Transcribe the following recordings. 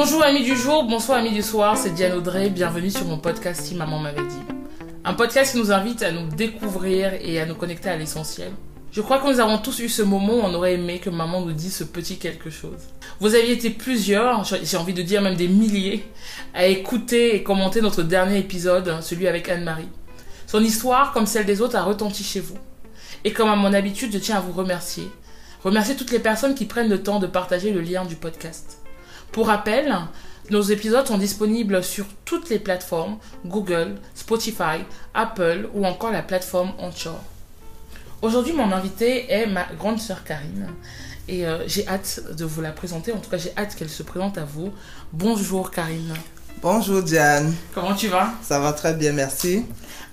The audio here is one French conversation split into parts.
Bonjour amis du jour, bonsoir amis du soir, c'est Diane Audrey, bienvenue sur mon podcast Si Maman m'avait dit. Un podcast qui nous invite à nous découvrir et à nous connecter à l'essentiel. Je crois que nous avons tous eu ce moment où on aurait aimé que maman nous dise ce petit quelque chose. Vous aviez été plusieurs, j'ai envie de dire même des milliers, à écouter et commenter notre dernier épisode, celui avec Anne-Marie. Son histoire, comme celle des autres, a retenti chez vous. Et comme à mon habitude, je tiens à vous remercier. Remercier toutes les personnes qui prennent le temps de partager le lien du podcast. Pour rappel, nos épisodes sont disponibles sur toutes les plateformes Google, Spotify, Apple ou encore la plateforme Anchor. Aujourd'hui, mon invité est ma grande sœur Karine et euh, j'ai hâte de vous la présenter. En tout cas, j'ai hâte qu'elle se présente à vous. Bonjour Karine. Bonjour Diane. Comment tu vas? Ça va très bien, merci.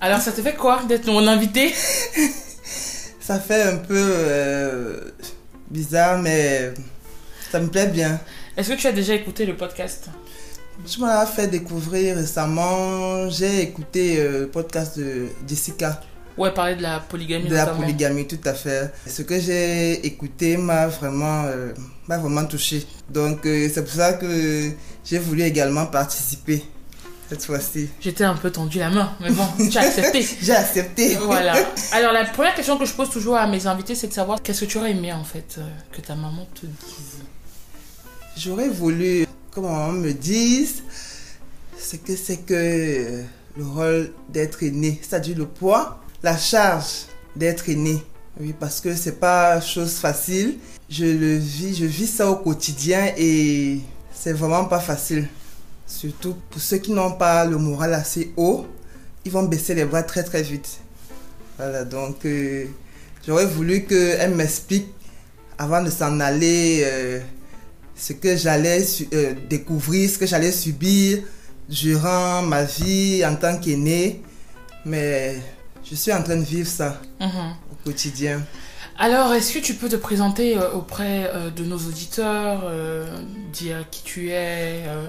Alors, ça te fait quoi d'être mon invité Ça fait un peu euh, bizarre, mais ça me plaît bien. Est-ce que tu as déjà écouté le podcast? Je m'en fait découvrir récemment. J'ai écouté euh, le podcast de Jessica. Ouais, parler de la polygamie. De la polygamie, tout à fait. Ce que j'ai écouté m'a vraiment, euh, m'a vraiment touché. Donc, euh, c'est pour ça que j'ai voulu également participer cette fois-ci. J'étais un peu tendu la main, mais bon, tu as accepté. J'ai accepté. Voilà. Alors, la première question que je pose toujours à mes invités, c'est de savoir qu'est-ce que tu aurais aimé, en fait, euh, que ta maman te dise? J'aurais voulu, comment on me dise, c'est que c'est que euh, le rôle d'être aîné, c'est-à-dire le poids, la charge d'être aîné. Oui, parce que c'est pas chose facile. Je le vis, je vis ça au quotidien et c'est vraiment pas facile. Surtout pour ceux qui n'ont pas le moral assez haut, ils vont baisser les bras très très vite. Voilà, donc euh, j'aurais voulu qu'elle m'explique avant de s'en aller euh, ce que j'allais euh, découvrir, ce que j'allais subir durant ma vie en tant qu'aîné. Mais je suis en train de vivre ça Mhm. au quotidien. Alors, est-ce que tu peux te présenter euh, auprès euh, de nos auditeurs, euh, dire qui tu es, euh,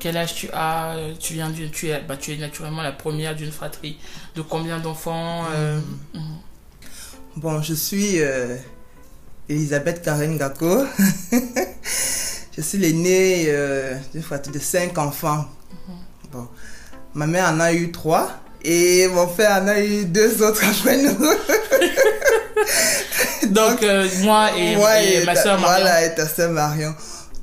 quel âge tu as, tu viens d'une, tu es, bah, tu es naturellement la première d'une fratrie de combien d'enfants euh, mhm. Bon, je suis Elisabeth Karen Gako. je suis l'aînée euh, d'une fratrie de cinq enfants. Bon, ma mère en a eu trois et mon frère en a eu deux autres après nous. Donc, euh, moi et, ma ta- soeur Marion. Voilà, et ta soeur Marion.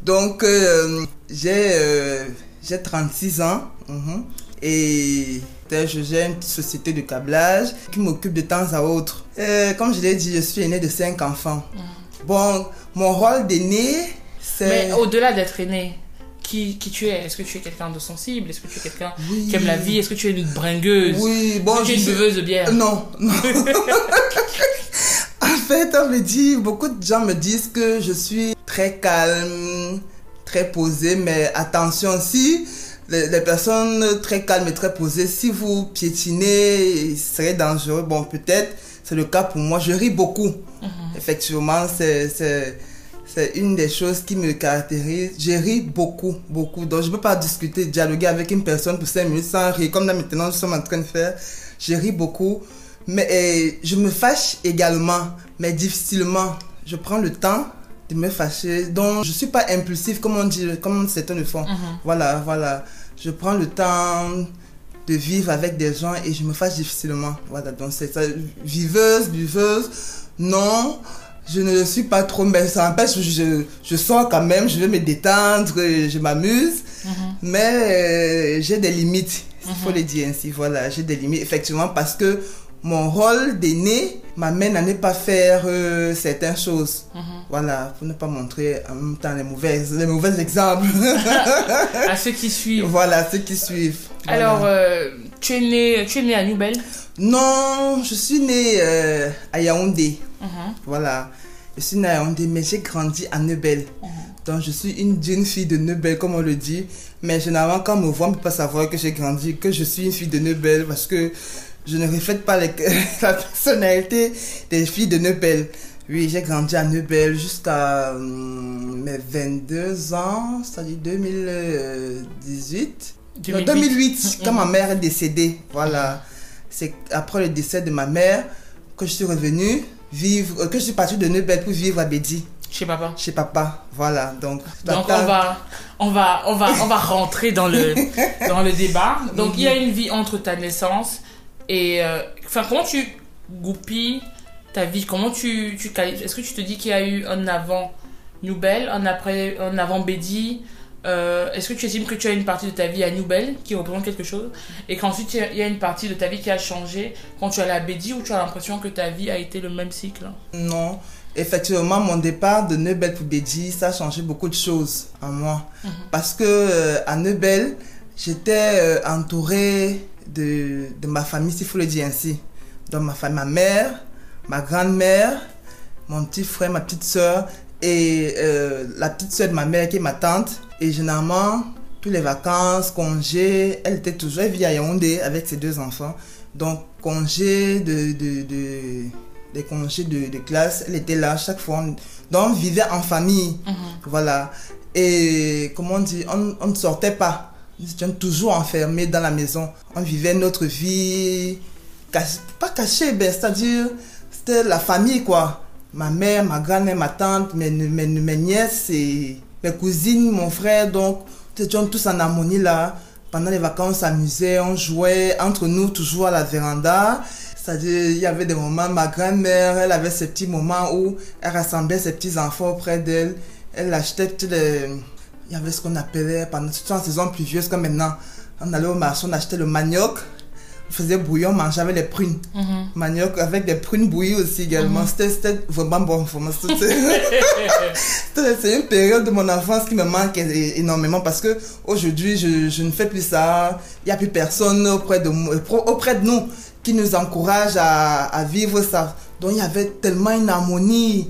Donc, euh, j'ai euh, j'ai 36 ans. mhm, et je gère une société de câblage qui m'occupe de temps à autre. Euh, comme je l'ai dit, je suis aîné de 5 enfants. Bon, mon rôle d'aîné, c'est... Mais au-delà d'être aîné, qui, qui tu es? Est-ce que tu es quelqu'un de sensible? Est-ce que tu es quelqu'un Oui. qui aime la vie? Est-ce que tu es une bringueuse? Oui, bon, Est-ce que tu es une buveuse de bière? Non, non. en fait, on me dit, beaucoup de gens me disent que je suis très calme, très posée, mais attention, si les, les personnes très calmes et très posées, si vous piétinez, serait dangereux. Bon, peut-être, c'est le cas pour moi. Je ris beaucoup. Effectivement, c'est, c'est, une des choses qui me caractérise. Je ris beaucoup, beaucoup. Donc, je ne peux pas discuter, dialoguer avec une personne pour 5 minutes sans rire, comme là maintenant nous sommes en train de faire. Je ris beaucoup. Mais je me fâche également, mais difficilement. Je prends le temps de me fâcher. Donc, je suis pas impulsif, comme on dit, comme certains le font. Mhm. Voilà, voilà. Je prends le temps de vivre avec des gens et je me fâche difficilement. Voilà, donc c'est ça. Viveuse, buveuse, non. Je ne le suis pas trop, mais ça empêche, je, je sors quand même, je vais me détendre, je m'amuse. Mhm. Mais euh, j'ai des limites, il faut Mhm. le dire ainsi. Voilà, j'ai des limites, effectivement, parce que mon rôle d'aîné m'amène à ne pas faire euh, certaines choses. Mhm. Voilà, pour ne pas montrer en même temps les mauvais, les mauvais exemples. À ceux qui suivent. voilà, ceux qui suivent. Voilà. Alors, euh, tu, es né, tu es né à Nubel Non, je suis née euh, à Yaoundé. Mhm. Voilà. Je suis née à Yaoundé, mais j'ai grandi à Nebel. Donc, je suis une jeune fille de Neubel, comme on le dit. Mais généralement, quand on me voit, on ne peut pas savoir que j'ai grandi, que je suis une fille de Neubel, parce que je ne reflète pas les- la personnalité des filles de Neubel. Oui, j'ai grandi à Neubel jusqu'à hum, mes 22 ans, c'est-à-dire 2018. Non, 2008. 2008, quand ma mère est décédée. Voilà. C'est après le décès de ma mère que je suis revenue vivre, euh, que je suis partie de Neubel pour vivre à Bédi, Chez papa. chez papa. Voilà. Donc, on va, on va, on va, on va rentrer dans le, dans le débat. Donc il y a une vie entre ta naissance et, euh, enfin, comment tu goupilles ta vie? Comment tu, tu Est-ce que tu te dis qu'il y a eu un avant Nouvelle, un après, un avant Bédi Euh, Est-ce que tu estimes que tu as une partie de ta vie à Nouvelle qui représente quelque chose? Et qu'ensuite il y a- une partie de ta vie qui a changé quand tu es allé à Bédi ou tu as l'impression que ta vie a été le même cycle? Non. Effectivement, mon départ de Neubel pour Bédi, ça a changé beaucoup de choses en moi. Parce que euh, à Neubel, j'étais euh, entourée de, de ma famille, s'il faut le dire ainsi. Donc ma famille, ma mère, ma grand-mère, mon petit frère, ma petite soeur et euh, la petite soeur de ma mère qui est ma tante. Et généralement, tous les vacances, congés, elle était toujours, elle vit à Yaoundé avec ses deux enfants. Donc congés de, de, de- des congés de, de classe, elle était là chaque fois. On- Donc on vivait en famille. Voilà. Et comment on dit, on, on ne sortait pas. Nous étions toujours enfermés dans la maison. On vivait notre vie, pas cachée, ben, c'est-à-dire, c'était la famille, quoi. Ma mère, ma grand-mère, ma tante, mes, mes, mes nièces, et mes cousines, mon frère. Donc, nous étions tous en harmonie là. Pendant les vacances, on s'amusait, on jouait entre nous, toujours à la véranda. C'est-à-dire, il y avait des moments, ma grand-mère, elle avait ces petits moments où elle rassemblait ses petits-enfants auprès d'elle. Elle achetait les... Il y avait ce qu'on appelait, pendant, surtout en saison pluvieuse comme maintenant, on allait au marché, on achetait le manioc, on faisait bouillon, on mangeait avec les prunes. Manioc avec des prunes bouillies aussi également. C'était- C'était vraiment bon. C'est une période de mon enfance qui me manque énormément parce que aujourd'hui je, je ne fais plus ça. Il n'y a plus personne auprès de, auprès de nous qui nous encourage à, à vivre ça. Donc il y avait tellement une harmonie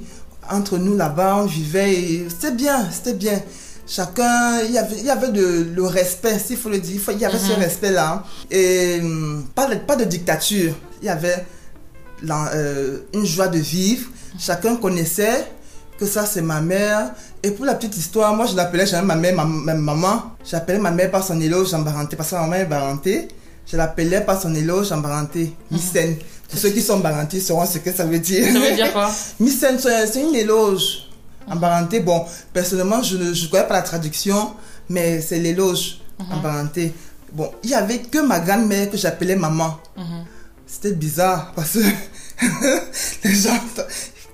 entre nous là-bas. On vivait et c'était bien, c'était bien. Chacun, il y avait, il y avait de, le respect, s'il faut le dire. Il y avait ce respect-là. Et hum, pas de, pas de dictature. Il y avait la- euh, une joie de vivre. Chacun connaissait que ça c'est ma mère. Et pour la petite histoire, moi je l'appelais jamais ma mère, ma, ma maman. J'appelais ma mère par son éloge en baranté parce que ma maman est barantée. Je l'appelais par son éloge en baranté, Missen. Pour ceux qui sont barantés sauront ce que ça veut dire. Ça veut dire quoi c'est c'est une éloge en baranté. Bon, personnellement, je ne je connais pas la traduction, mais c'est l'éloge en baranté. Bon, il y avait que ma grand-mère que j'appelais maman. C'était bizarre parce que les gens,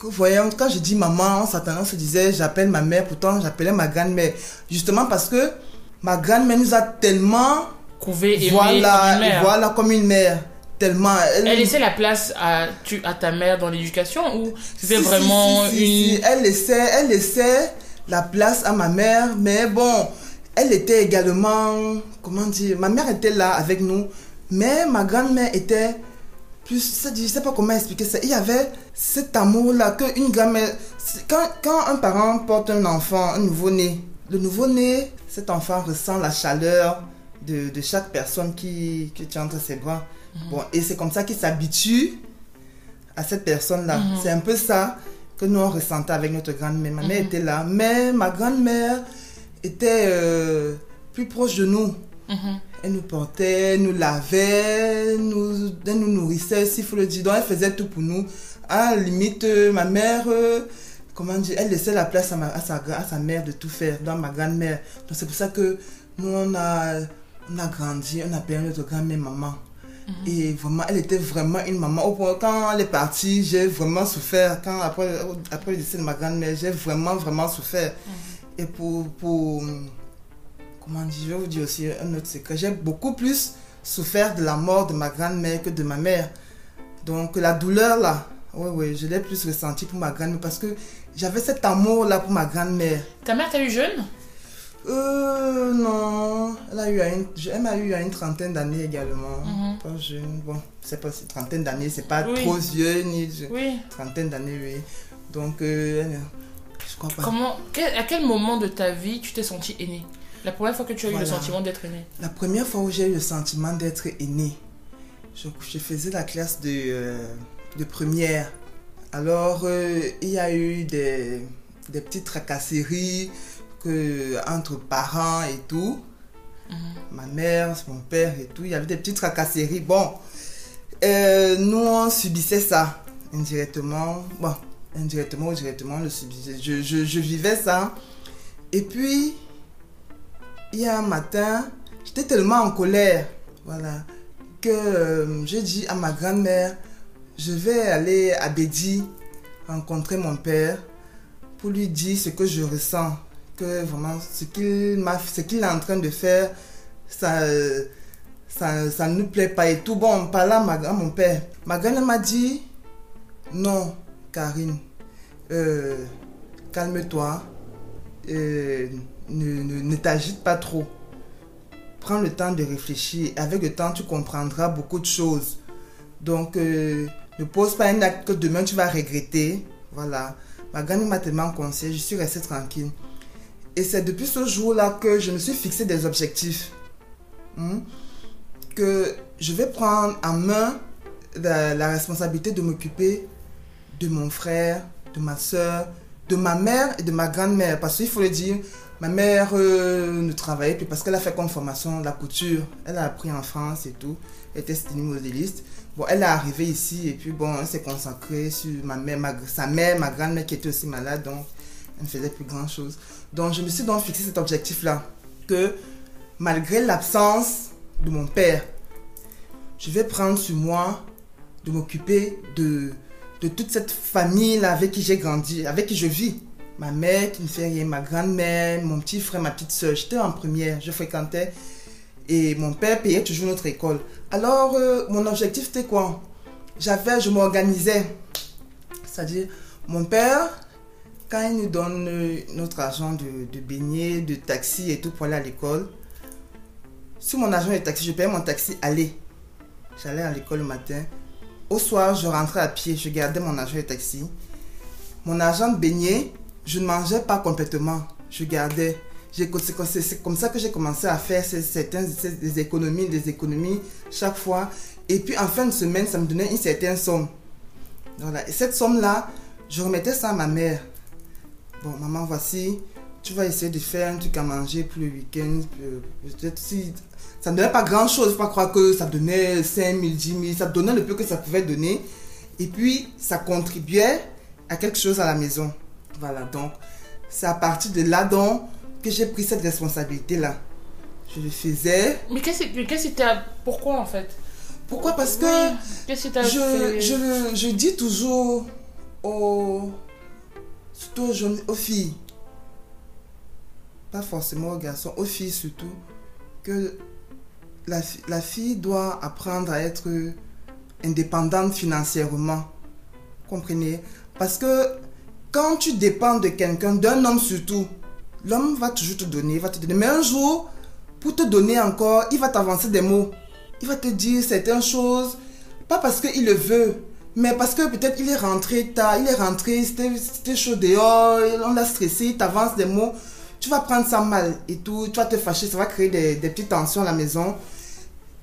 vous voyez, quand je dis maman, on s'attendait, on se disait j'appelle ma mère, pourtant j'appelais ma grand-mère. Justement parce que ma grand-mère nous a tellement, Couver, aimer voilà, comme une mère. voilà, comme une mère. Tellement. Elle laissait la place à, tu, à ta mère dans l'éducation ou c'était Si, vraiment si, si, une... Elle laissait, elle laissait la place à ma mère, mais bon, elle était également, comment dire, ma mère était là avec nous, mais ma grand-mère était plus, je sais pas comment expliquer ça. Il y avait cet amour-là qu'une grand-mère, c'est- quand, quand un parent porte un enfant, un nouveau-né, le nouveau-né, cet enfant ressent la chaleur de, de chaque personne qui, qui tient entre ses bras. Bon, et c'est comme ça qu'il s'habitue à cette personne-là. C'est un peu ça que nous on ressentait avec notre grand-mère. Ma mère était là, mais ma grand-mère était euh, plus proche de nous. Mhm. Elle nous portait, nous lavait, nous, elle nous nourrissait, s'il faut le dire. Donc elle faisait tout pour nous. À la limite, euh, ma mère, euh, comment dire, elle laissait la place à, ma- à sa, à sa mère de tout faire, dans ma grand-mère. Donc c'est pour ça que nous on a, on a grandi, on appelait notre grand-mère maman. Et vraiment, elle était vraiment une maman. Au point, quand elle est partie, j'ai vraiment souffert. Quand, après, après le décès de ma grand-mère, j'ai vraiment, vraiment souffert. Et pour, pour, comment dire, je vais vous dire aussi un autre secret. J'ai beaucoup plus souffert de la mort de ma grand-mère que de ma mère. Donc la douleur là, oui, oui, je l'ai plus ressenti pour ma grand-mère parce que j'avais cet amour là pour ma grand-mère. Ta mère t'a eu jeune? Euh, non, elle a eu à une, elle m'a eu à une trentaine d'années également. Mhm. Pas jeune, bon, c'est pas trentaine d'années, c'est pas Oui. trop vieux ni je- Oui. trentaine d'années, oui. Donc, euh, elle- Je crois pas. Comment, quel- à quel moment de ta vie tu t'es senti aîné La première fois que tu as eu le sentiment d'être aîné La première fois où j'ai eu le sentiment d'être aîné, je, je faisais la classe de, euh, de première. Alors, euh, il y a eu des, des petites tracasseries que, entre parents et tout. Mhm. Ma mère, mon père et tout. Il y avait des petites tracasseries. Bon, euh, nous, on subissait ça indirectement. Bon, indirectement ou directement, on le subissait. Je, je, je vivais ça. Et puis, il y a un matin, j'étais tellement en colère, voilà, que euh, j'ai dit à ma grand-mère, je vais aller à Bédi rencontrer mon père pour lui dire ce que je ressens, que vraiment ce qu'il m'a, ce qu'il est en train de faire, ça, ça, ça ne nous plaît pas et tout. Bon, par là, ma, à mon père, ma grand-mère m'a dit, non, Karine, euh, calme-toi, ne, ne, ne t'agite pas trop. Prends le temps de réfléchir. Avec le temps, tu comprendras beaucoup de choses. Donc, euh, ne pose pas un acte que demain tu vas regretter. Voilà. Ma grand m'a tellement conseillé, je suis restée tranquille. Et c'est depuis ce jour-là que je me suis fixé des objectifs. Hmm? Que je vais prendre en main la, responsabilité de m'occuper de mon frère, de ma soeur, de ma mère et de ma grand-mère. Parce qu'il faut le dire, ma mère euh, ne travaillait plus parce qu'elle a fait comme formation la couture. Elle a appris en France et tout. Elle était modéliste. Bon, elle est arrivée ici et puis bon, elle s'est consacrée sur ma mère, sa mère, ma grand-mère qui était aussi malade. Donc, elle ne faisait plus grand-chose. Donc, je me suis donc fixé cet objectif-là. Que malgré l'absence de mon père, je vais prendre sur moi de m'occuper de, de toute cette famille-là avec qui j'ai grandi, avec qui je vis. Ma mère qui ne fait rien, ma grand-mère, mon petit frère, ma petite soeur. J'étais en première, je fréquentais. Et mon père payait toujours notre école. Alors, euh, mon objectif, c'était quoi? J'avais, je m'organisais. C'est-à-dire, mon père, quand il nous donne euh, notre argent de, de beignets, de taxi et tout pour aller à l'école, sur mon argent de taxi, je payais mon taxi aller. J'allais à l'école le matin. Au soir, je rentrais à pied, je gardais mon argent de taxi. Mon argent de beignet, je ne mangeais pas complètement. Je gardais. C'est comme- ça que j'ai commencé à faire certaines des économies, des économies chaque fois. Et puis en fin de semaine, ça me donnait une certaine somme. Voilà. Et cette somme-là, je remettais ça à ma mère. Bon, maman, voici, tu vas essayer de faire un truc à manger pour le week-end. Peut-être si. Ça ne donnait pas grand-chose. Faut pas croire que ça donnait 5 000, 10 000. Ça donnait le peu que ça pouvait donner. Et puis, ça contribuait à quelque chose à la maison. Voilà, donc, c'est à partir de là donc que j'ai pris cette responsabilité-là. Je le faisais. Mais qu'est-ce que que t'as. Pourquoi en fait? Pourquoi? Parce que Oui. Qu'est-ce que je, je, je dis toujours aux, surtout aux, jeunes, aux filles, pas forcément aux garçons, aux filles surtout, que la, la fille doit apprendre à être indépendante financièrement. Comprenez? Parce que quand tu dépends de quelqu'un, d'un homme surtout, l'homme va toujours te donner, va te donner. Mais un jour, pour te donner encore, il va t'avancer des mots. Il va te dire certaines choses, pas parce qu'il le veut, mais parce que peut-être il est rentré tard, il est rentré, c'était chaud dehors, on l'a stressé, il t'avance des mots. Tu vas prendre ça mal et tout, tu vas te fâcher, ça va créer des, des petites tensions à la maison.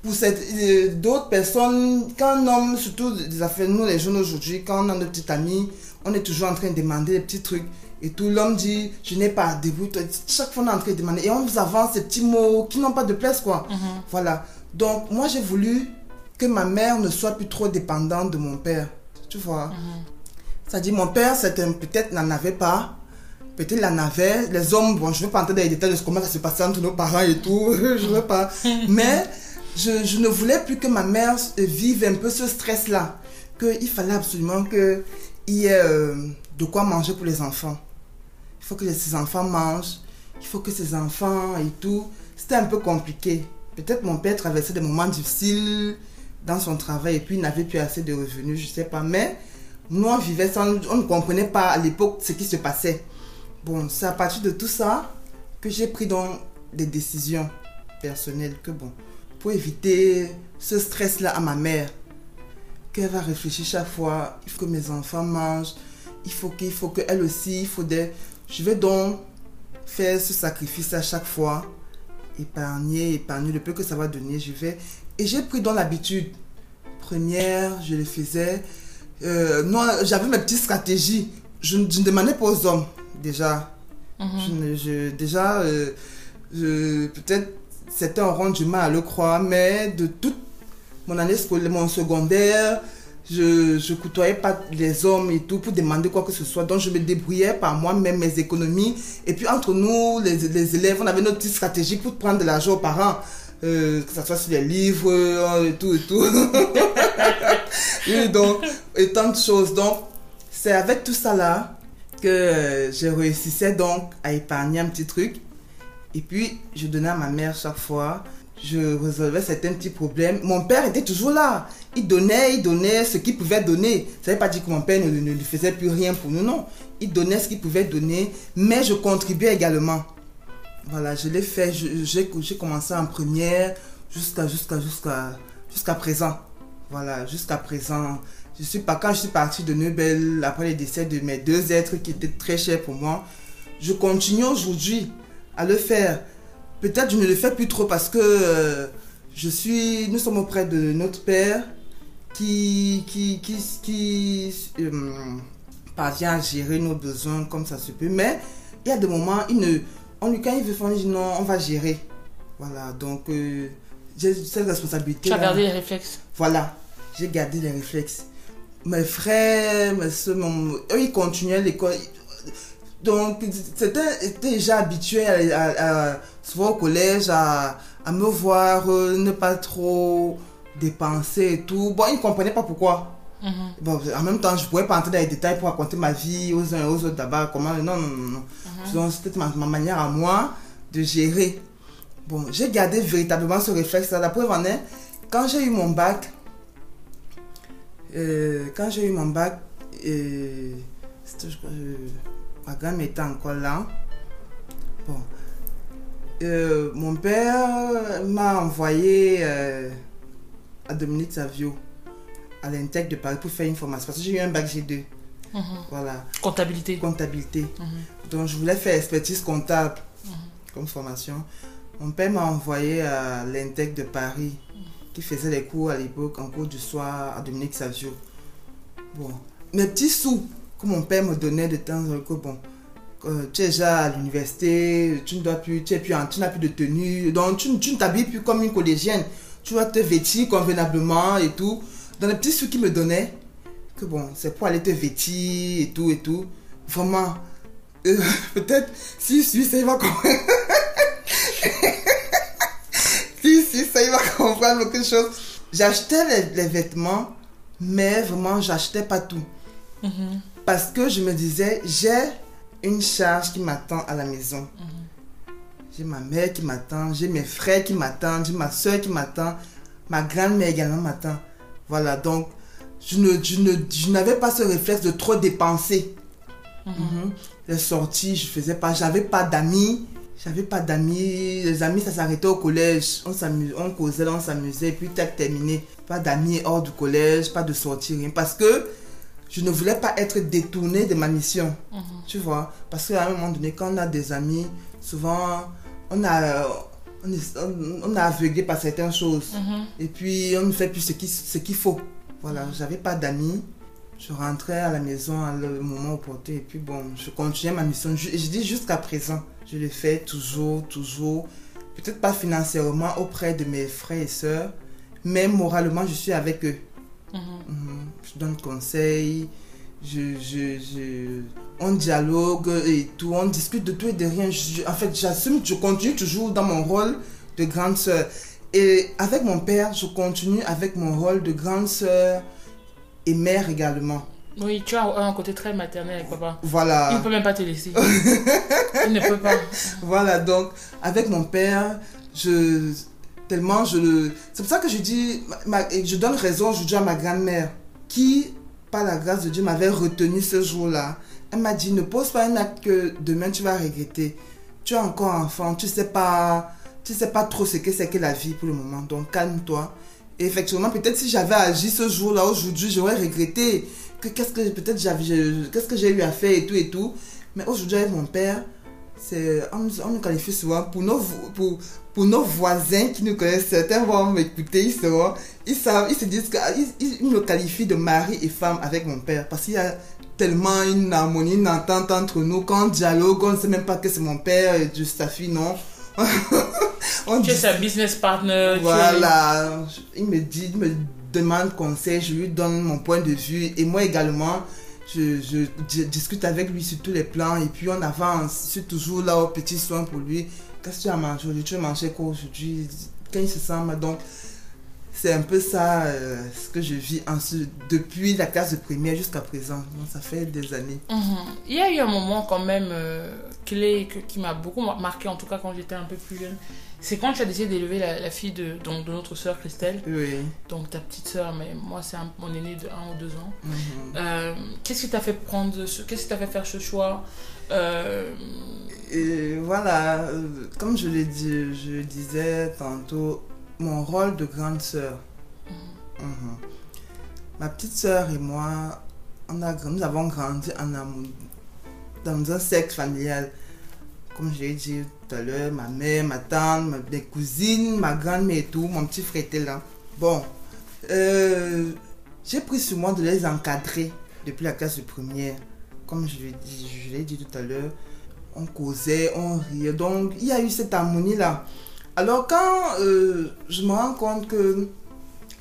Pour euh, d'autres personnes, quand un homme, surtout des affaires, nous les jeunes aujourd'hui, quand on a notre petit ami, on est toujours en train de demander des petits trucs. Et tout, l'homme dit, je n'ai pas, débrouille-toi. Chaque fois, on est en train de demander. Et on vous avance ces petits mots qui n'ont pas de place, quoi. Mhm. Voilà. Donc, moi, j'ai voulu que ma mère ne soit plus trop dépendante de mon père. Tu vois? Mhm. C'est-à-dire, mon père, peut-être n'en avait pas. Peut-être il en avait. Les hommes, bon, je ne veux pas entrer dans les détails de comment ça se passait entre nos parents et tout. je ne veux pas. Mais je, je ne voulais plus que ma mère euh, vive un peu ce stress-là. Qu'il fallait absolument qu'il y ait euh, de quoi manger pour les enfants. Il faut que ces enfants mangent. Il faut que ces enfants et tout. C'était un peu compliqué. Peut-être mon père traversait des moments difficiles dans son travail et puis n'avait plus assez de revenus, je sais pas. Mais nous, on vivait sans, on ne comprenait pas à l'époque ce qui se passait. Bon, c'est à partir de tout ça que j'ai pris donc des décisions personnelles que bon, pour éviter ce stress-là à ma mère, qu'elle va réfléchir chaque fois, il faut que mes enfants mangent, il faut qu'il faut qu'elle aussi, il faut des... Je vais donc faire ce sacrifice à chaque fois. Épargner, épargner le peu que ça va donner. Je vais. Et j'ai pris dans l'habitude. Première, je le faisais. Euh, non, j'avais mes petites stratégies. Je, je ne demandais pas aux hommes, déjà. Mhm. Je déjà, euh, peut-être c'était un rond du mal à le croire, mais de toute mon année scolaire, mon secondaire, je je côtoyais pas les hommes et tout pour demander quoi que ce soit. Donc je me débrouillais par moi-même mes économies. Et puis entre nous, les, les élèves, on avait notre petite stratégie pour prendre de l'argent aux parents. Euh, que ce soit sur les livres euh, et tout et tout. donc, et tant de choses. Donc, c'est avec tout ça là que euh, je réussissais donc à épargner un petit truc. Et puis, je donnais à ma mère chaque fois. Je résolvais certains petits problèmes. Mon père était toujours là. Il donnait, il donnait ce qu'il pouvait donner. Ça ne veut pas dire que mon père ne, ne lui faisait plus rien pour nous, non. Il donnait ce qu'il pouvait donner, mais je contribuais également. Voilà, je l'ai fait. J'ai commencé en première jusqu'à jusqu'à jusqu'à jusqu'à présent. Voilà, jusqu'à présent. Je suis pas quand je suis partie de Neubel après le décès de mes deux êtres qui étaient très chers pour moi. Je continue aujourd'hui à le faire. Peut-être je ne le fais plus trop parce que euh, je suis, nous sommes auprès de notre père qui qui qui, qui euh, parvient à gérer nos besoins comme ça se peut. Mais il y a des moments, il ne, on lui quand il veut faire, il dit non, on va gérer. Voilà, donc euh, j'ai cette responsabilité. Tu as gardé les réflexes. Voilà, j'ai gardé les réflexes. Mes frères, mes soeurs, mon- eux, ils continuaient l'école. Donc, c'était déjà habitués à, à- à- souvent au collège à, à me voir euh, ne pas trop dépenser et tout. Bon, ils ne comprenaient pas pourquoi. Mhm. Bon, en même temps, je ne pouvais pas entrer dans les détails pour raconter ma vie aux uns et aux autres d'abord. Comment Non, non, non. non. Donc, c'était ma, ma manière à moi de gérer. Bon, j'ai gardé véritablement ce réflexe-là. La preuve en est, quand j'ai eu mon bac, euh, quand j'ai eu mon bac, euh, ma grand-mère était encore là. Bon. Euh, mon père m'a envoyé à Dominique Savio, à l'Intec de Paris, pour faire une formation. Parce que j'ai eu un bac G2. Mhm. Voilà, Comptabilité. comptabilité. Mhm. Donc, je voulais faire expertise comptable comme formation. Mon père m'a envoyé à l'Intec de Paris, qui faisait les cours à l'époque, en cours du soir, à Dominique Savio. Bon, mes petits sous que mon père me donnait de temps en temps, bon, euh, tu es déjà à l'université, tu ne dois plus, tu es plus en- tu n'as plus de tenue, donc tu, ne- tu ne t'habilles plus comme une collégienne. Tu vas te vêtir convenablement et tout. Dans les petits sous qu'il me donnait, que bon, c'est pour aller te vêtir et tout et tout. Vraiment, euh, peut-être, si, si, ça, il va comprendre. si, si, ça, il va comprendre quelque chose. J'achetais les, les vêtements, mais vraiment, j'achetais pas tout. Mhm. Parce que je me disais, j'ai une charge qui m'attend à la maison. J'ai ma mère qui m'attend, j'ai mes frères qui m'attendent, j'ai ma soeur qui m'attend, ma grand-mère également m'attend. Voilà, donc je ne, je ne, je n'avais pas ce réflexe de trop dépenser. Mhm. Les sorties, je faisais pas, j'avais pas d'amis. J'avais pas d'amis. Les amis, ça s'arrêtait au collège. On s'amusait, on causait, on s'amusait, puis tac, terminé. Pas d'amis hors du collège, pas de sortie, rien. Parce que je ne voulais pas être détourné de ma mission. Mhm. Tu vois? Parce qu'à un moment donné, quand on a des amis, souvent, on a, on est, on, aveuglé par certaines choses. Mhm. Et puis, on ne fait plus ce qu'il ce qu'il faut. Voilà, j'avais pas d'amis. Je rentrais à la maison à le moment opportun. Et puis, bon, je continuais ma mission. Je, je dis jusqu'à présent, je le fais toujours, toujours. Peut-être pas financièrement auprès de mes frères et sœurs, mais moralement, je suis avec eux. Mhm. Mhm. Je donne conseils, je, je, je- on dialogue et tout, on discute de tout et de rien. Je- en fait, j'assume, je continue toujours dans mon rôle de grande sœur. Et avec mon père, je continue avec mon rôle de grande sœur et mère également. Oui, tu as un côté très maternel avec papa. Il ne Voilà. peut même pas te laisser. Il ne peut pas. Voilà, donc avec mon père, je tellement je le. C'est pour ça que je dis, ma- je donne raison aujourd'hui à ma grand-mère, qui, par la grâce de Dieu, m'avait retenu ce jour-là. Elle m'a dit, ne pose pas un acte que demain tu vas regretter. Tu es encore enfant, tu sais pas, tu sais pas trop ce que c'est que la vie pour le moment. Donc calme-toi. Et effectivement, peut-être si j'avais agi ce jour-là, aujourd'hui, j'aurais regretté que qu'est-ce que peut-être qu'est-ce que j'ai eu à faire et tout et tout. Mais aujourd'hui, avec mon père, c'est, on, on nous qualifie souvent pour nos, pour, pour nos voisins qui nous connaissent. Certains vont m'écouter, ils, ils savent, ils se disent qu'ils ils, me qualifient de mari et femme avec mon père. Parce qu'il y a tellement une harmonie, une entente entre nous. Quand on dialogue, on ne sait même pas que c'est mon père et sa fille, non. on Tu es dit sa business partner. es- voilà, il me dit, il me demande conseil, je lui donne mon point de vue et moi également, je, je, je discute avec lui sur tous les plans et puis on avance. Je suis toujours là au petit soin pour lui. Qu'est-ce que tu as mangé aujourd'hui? Tu as mangé quoi aujourd'hui? Quand il se sent mal. Donc, c'est un peu ça euh, ce que je vis depuis la classe de première jusqu'à présent. Donc, ça fait des années. Mhm. Il y a eu un moment quand même euh, clé que- qui m'a beaucoup mar- marqué, en tout cas quand j'étais un peu plus jeune. C'est quand tu as décidé d'élever la, la fille de, donc, de notre sœur Christelle, Oui. donc ta petite sœur, mais moi c'est mon aîné de 1 ou 2 ans. Mhm. Euh, Qu'est-ce qui t'a fait prendre ce, qu'est-ce qui t'a fait faire ce choix Euh, Et voilà, euh, comme je le, dis, je disais tantôt, mon rôle de grande sœur. Mhm. Ma petite sœur et moi, on a, nous avons grandi en amour, dans un cercle familial. Comme je l'ai dit tout à l'heure, ma mère, ma tante, ma- mes cousines, ma grand-mère et tout, mon petit frère était là. Bon, euh, j'ai pris sur moi de les encadrer depuis la classe de première. Comme je l'ai dit, je l'ai dit tout à l'heure, on causait, on riait. Donc, il y a eu cette harmonie-là. Alors, quand euh, je me rends compte que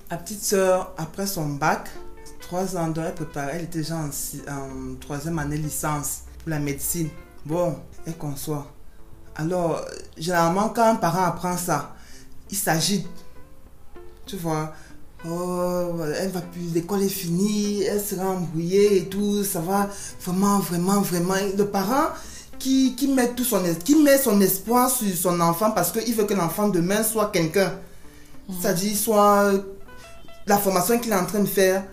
ma petite soeur, après son bac, trois ans, elle préparait, elle était déjà en, en troisième année licence pour la médecine. Bon, elle conçoit. Alors, généralement, quand un parent apprend ça, il s'agite. Tu vois, oh, elle va plus, l'école est finie, elle sera embrouillée et tout, ça va vraiment, vraiment, vraiment. Le parent qui, qui, met tout son, qui met son espoir sur son enfant parce qu'il veut que l'enfant demain soit quelqu'un. C'est-à-dire, soit la formation qu'il est en train de faire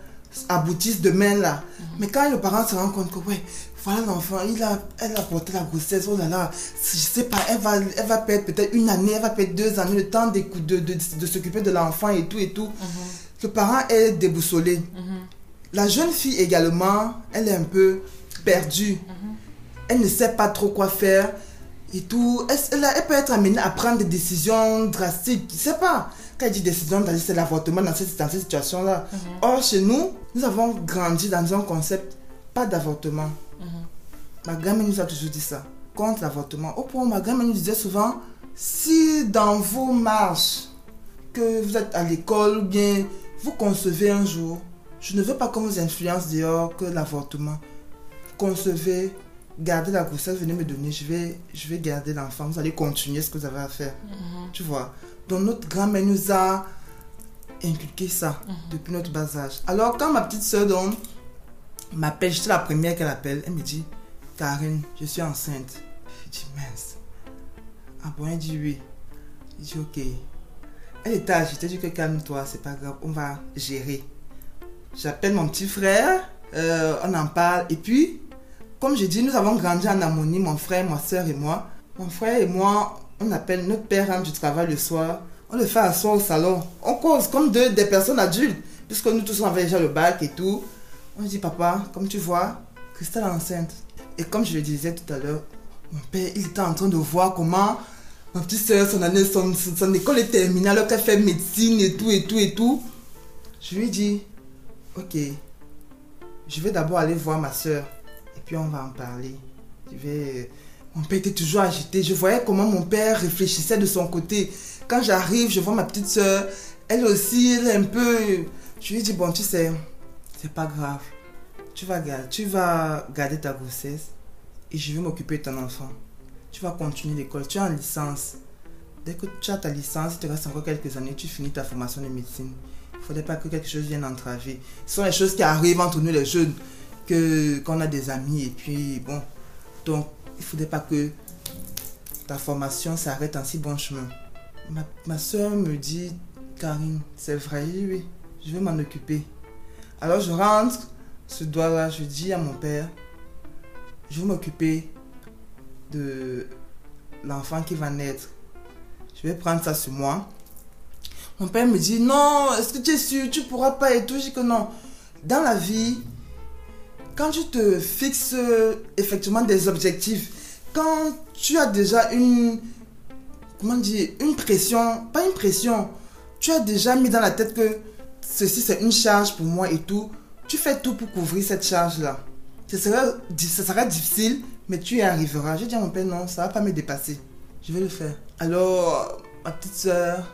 aboutisse demain là. Mais quand le parent se rend compte que, ouais, voilà l'enfant, il a, elle a porté la grossesse, oh là là, je sais pas, elle va, elle va perdre peut-être une année, elle va perdre deux années, le temps de, de, de s'occuper de l'enfant et tout et tout. Le parent est déboussolé. mhm, La jeune fille également, elle est un peu perdue. Elle ne sait pas trop quoi faire et tout. Elle, elle- elle peut être amenée à prendre des décisions drastiques? Je sais pas. Quand elle dit décision c'est l'avortement dans cette, dans cette situation-là. Or, chez nous, nous avons grandi dans un concept pas d'avortement. Mhm. Ma grand-mère nous a toujours dit ça. Contre l'avortement. Au point où ma grand-mère nous disait souvent, si dans vos marches, que vous êtes à l'école ou bien vous concevez un jour, je ne veux pas qu'on vous influence dehors que l'avortement. Concevez, gardez la grossesse, venez me donner, je vais, je vais garder l'enfant, vous allez continuer ce que vous avez à faire. Tu vois. Donc notre grand-mère nous a inculqué ça depuis notre bas âge. Alors quand ma petite soeur donc m'appelle, j'étais la première qu'elle appelle, elle me dit, Karine, je suis enceinte. Je dis, mince. Ah bon, elle dit oui. Je dis, ok. Elle était agitée, je dis que calme-toi, c'est pas grave, on va gérer. J'appelle mon petit frère, euh, on en parle, et puis, comme je dis, nous avons grandi en harmonie, mon frère, ma soeur et moi. Mon frère et moi, on appelle notre père rentre du travail le soir, on le fait asseoir au salon. On cause comme deux, des personnes adultes, puisque nous tous on avait déjà le bac et tout. On dit, papa, comme tu vois, Christelle est enceinte. Et comme je le disais tout à l'heure, mon père, il était en train de voir comment ma petite soeur, son année, son, son, école est terminée, alors qu'elle fait médecine et tout, et tout, et tout. Je lui dis, ok, je vais d'abord aller voir ma soeur, et puis on va en parler. Je vais... Mon père était toujours agité. Je voyais comment mon père réfléchissait de son côté. Quand j'arrive, je vois ma petite soeur. Elle aussi, elle est un peu... Je lui dis, bon, tu sais, c'est pas grave. Tu vas, garder, tu vas garder ta grossesse et je vais m'occuper de ton enfant. Tu vas continuer l'école. Tu es en licence. Dès que tu as ta licence, il te reste encore quelques années, tu finis ta formation de médecine. Il ne faudrait pas que quelque chose vienne entraver. Ce sont les choses qui arrivent entre nous les jeunes, que qu'on a des amis et puis bon. Donc, il ne faudrait pas que ta formation s'arrête en si bon chemin. Ma, ma soeur me dit, Karine, c'est vrai, oui, je vais m'en occuper. Alors je rentre, ce doigt-là, je dis à mon père, je vais m'occuper de l'enfant qui va naître. Je vais prendre ça sur moi. Mon père me dit, non, est-ce que tu es sûr, tu pourras pas et tout. Je dis que non. Dans la vie, quand tu te fixes effectivement des objectifs, quand tu as déjà une, comment dire, une pression, pas une pression, tu as déjà mis dans la tête que ceci c'est une charge pour moi et tout, tu fais tout pour couvrir cette charge-là. Ce sera, ça sera difficile, mais tu y arriveras. J'ai dit à mon père, non, ça va pas me dépasser. Je vais le faire. Alors, ma petite soeur,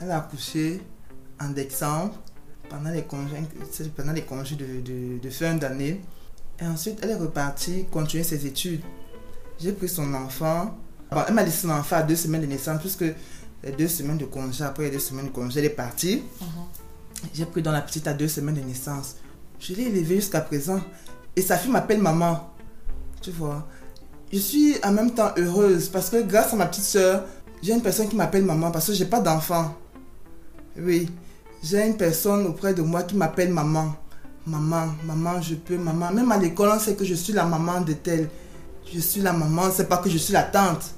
elle a accouché en décembre, pendant les congés, pendant les congés de, de, de fin d'année. Et ensuite, elle est repartie continuer ses études. J'ai pris son enfant. Bon, elle m'a laissé son enfant à deux semaines de naissance, puisque les deux semaines de congé, après les deux semaines de congé, elle est partie. J'ai pris dans la petite à deux semaines de naissance. Je l'ai élevée jusqu'à présent. Et sa fille m'appelle maman. Tu vois. Je suis en même temps heureuse parce que grâce à ma petite soeur, j'ai une personne qui m'appelle maman parce que j'ai pas d'enfant. Oui. J'ai une personne auprès de moi qui m'appelle maman. Maman, maman, je peux, maman. Même à l'école, on sait que je suis la maman de telle. Je suis la maman, c'est pas que je suis la tante.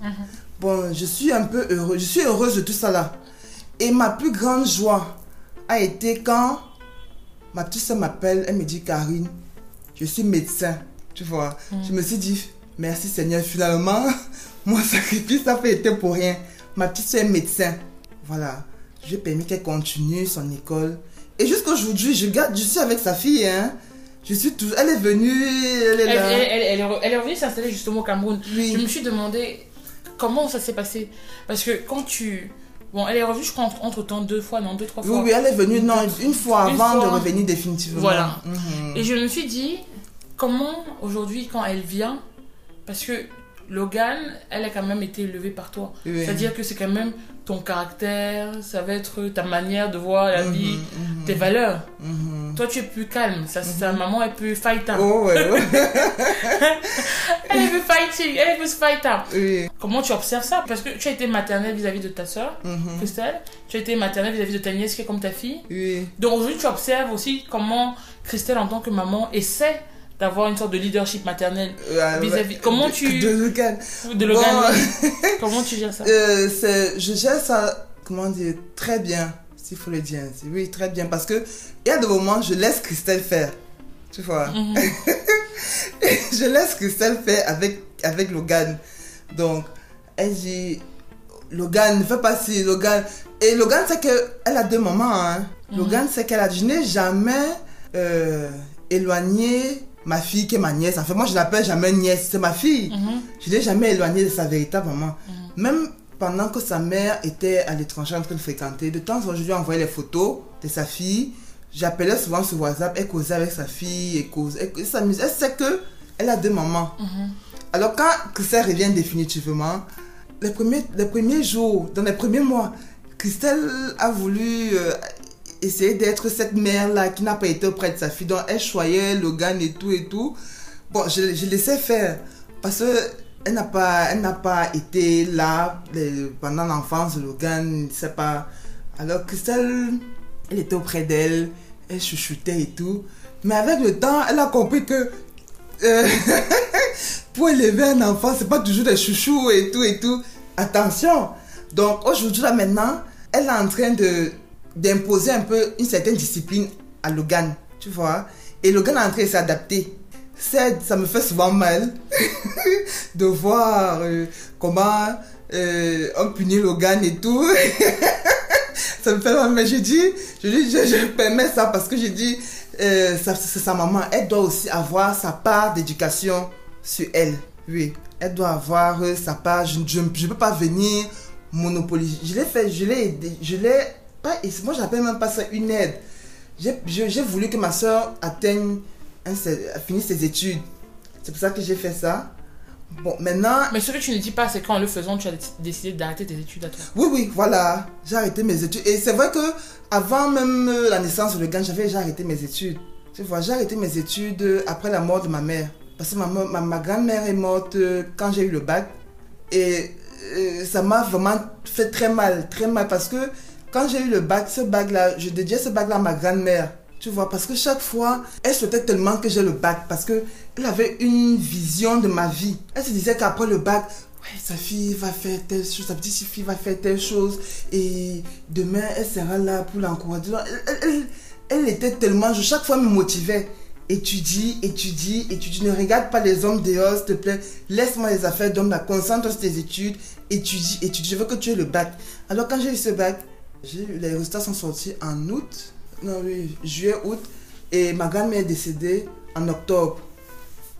Bon, je suis un peu heureuse. Je suis heureuse de tout ça là. Et ma plus grande joie a été quand ma petite soeur m'appelle, elle me dit Karine, je suis médecin. Tu vois, je me suis dit merci Seigneur, finalement, mon sacrifice ça fait été pour rien. Ma petite soeur est médecin. Voilà, j'ai permis qu'elle continue son école. Et jusqu'à aujourd'hui, je garde, je suis avec sa fille, hein. Je suis toujours, elle est venue, elle est là. elle- elle- elle elle est revenue s'installer justement au Cameroun. Oui. Je me suis demandé comment ça s'est passé. Parce que quand tu. Bon, elle est revenue, je crois, entre, entre temps deux fois, non, deux, trois Oui, fois. oui, elle est venue, non, une fois Une avant de revenir définitivement. Voilà. Mhm. Et je me suis dit, comment aujourd'hui, quand elle vient, parce que Logan, elle a quand même été élevée par toi. Oui. C'est-à-dire que c'est quand même ton caractère, ça va être ta manière de voir la Mhm, vie, mhm, tes valeurs. mhm. Toi, tu es plus calme. Sa, sa maman est plus fighter. Oh, ouais, ouais. Elle est plus fighting, elle est plus fighter. oui. Comment tu observes ça? Parce que tu as été maternelle vis-à-vis de ta soeur, Christelle. Tu as été maternelle vis-à-vis de ta nièce qui est comme ta fille. Oui. Donc aujourd'hui, tu observes aussi comment Christelle, en tant que maman, essaie d'avoir une sorte de leadership maternel Euh, Vis-à-vis- ouais, comment de- tu- De Logan. de Logan. Bon, Comment tu gères ça euh, je gère ça, comment dire, très bien, s'il faut le dire. ainsi. Oui, très bien. Parce que il y a des moments, je laisse Christelle faire. Tu vois. Mhm. je laisse Christelle faire avec, avec Logan. Donc, elle dit, Logan, ne fais pas ci, Logan. Et Logan sait qu'elle a deux mamans. Hein. Mhm. Logan sait qu'elle a je n'ai jamais euh, éloigné ma fille qui est ma nièce. En fait, moi, je l'appelle jamais nièce, c'est ma fille. Mhm. Je l'ai jamais éloignée de sa véritable maman. Même pendant que sa mère était à l'étranger en train de fréquenter, de temps en temps, je lui envoyais les photos de sa fille. J'appelais souvent sur WhatsApp, elle causait avec sa fille, elle cause, elle, elle s'amuse. Elle sait que elle a deux mamans. Mhm. Alors quand Christelle revient définitivement, les premiers, les premiers jours, dans les premiers mois, Christelle a voulu euh, essayer d'être cette mère-là qui n'a pas été auprès de sa fille. Donc elle choyait Logan et tout et tout. Bon, je, je laissais faire parce que elle n'a pas, pas été là les- pendant l'enfance Logan, c'est pas. Alors Christelle, elle était auprès d'elle, elle chuchotait et tout. Mais avec le temps, elle a compris que euh, pour élever un enfant, c'est pas toujours des chouchous et tout et tout. Attention. Donc aujourd'hui là maintenant, elle est en train de d'imposer un peu une certaine discipline à Logan, tu vois. Et Logan est en train de s'adapter. Ça me fait souvent mal de voir euh, comment euh, on punit Logan et tout. ça me fait mal, mais je dis, je dis, je, je permets ça parce que je dis, euh, c'est sa maman, elle doit aussi avoir sa part d'éducation sur elle. Oui, elle doit avoir euh, sa part. Je ne peux pas venir monopoliser. Je l'ai fait, je l'ai aidé, je l'ai pas. Moi, j'appelle même pas ça une aide. J'ai voulu que ma soeur atteigne, finisse ses études. C'est pour ça que j'ai fait ça. Bon, maintenant, Mais ce que tu ne dis pas, c'est qu'en le faisant, tu as décidé d'arrêter tes études à toi. oui, oui, voilà. J'ai arrêté mes études. Et c'est vrai que avant même euh, la naissance de Logan, j'avais déjà arrêté mes études. Tu vois, j'ai arrêté mes études euh, après la mort de ma mère. Parce que ma, ma, ma grand-mère est morte euh, quand j'ai eu le bac. Et euh, ça m'a vraiment fait très mal, très mal. Parce que quand j'ai eu le bac, ce bac-là, je dédiais ce bac-là à ma grand-mère. Tu vois, parce que chaque fois, elle souhaitait tellement que j'ai le bac. Parce que elle avait une vision de ma vie. Elle se disait qu'après le bac, ouais, sa fille va faire telle chose, sa petite fille va faire telle chose. Et demain, elle sera là pour l'encourager. Elle, elle- elle- était tellement, je, chaque fois, elle me motivait. étudie, étudie, étudie. Ne regarde pas les hommes dehors, s'il te plaît. Laisse-moi les affaires d'homme, là. Concentre sur tes études. Étudie, étudie. Je veux que tu aies le bac. Alors, quand j'ai eu ce bac, les résultats sont sortis en août. Non, oui, juillet, août. Et ma grand-mère est décédée en octobre.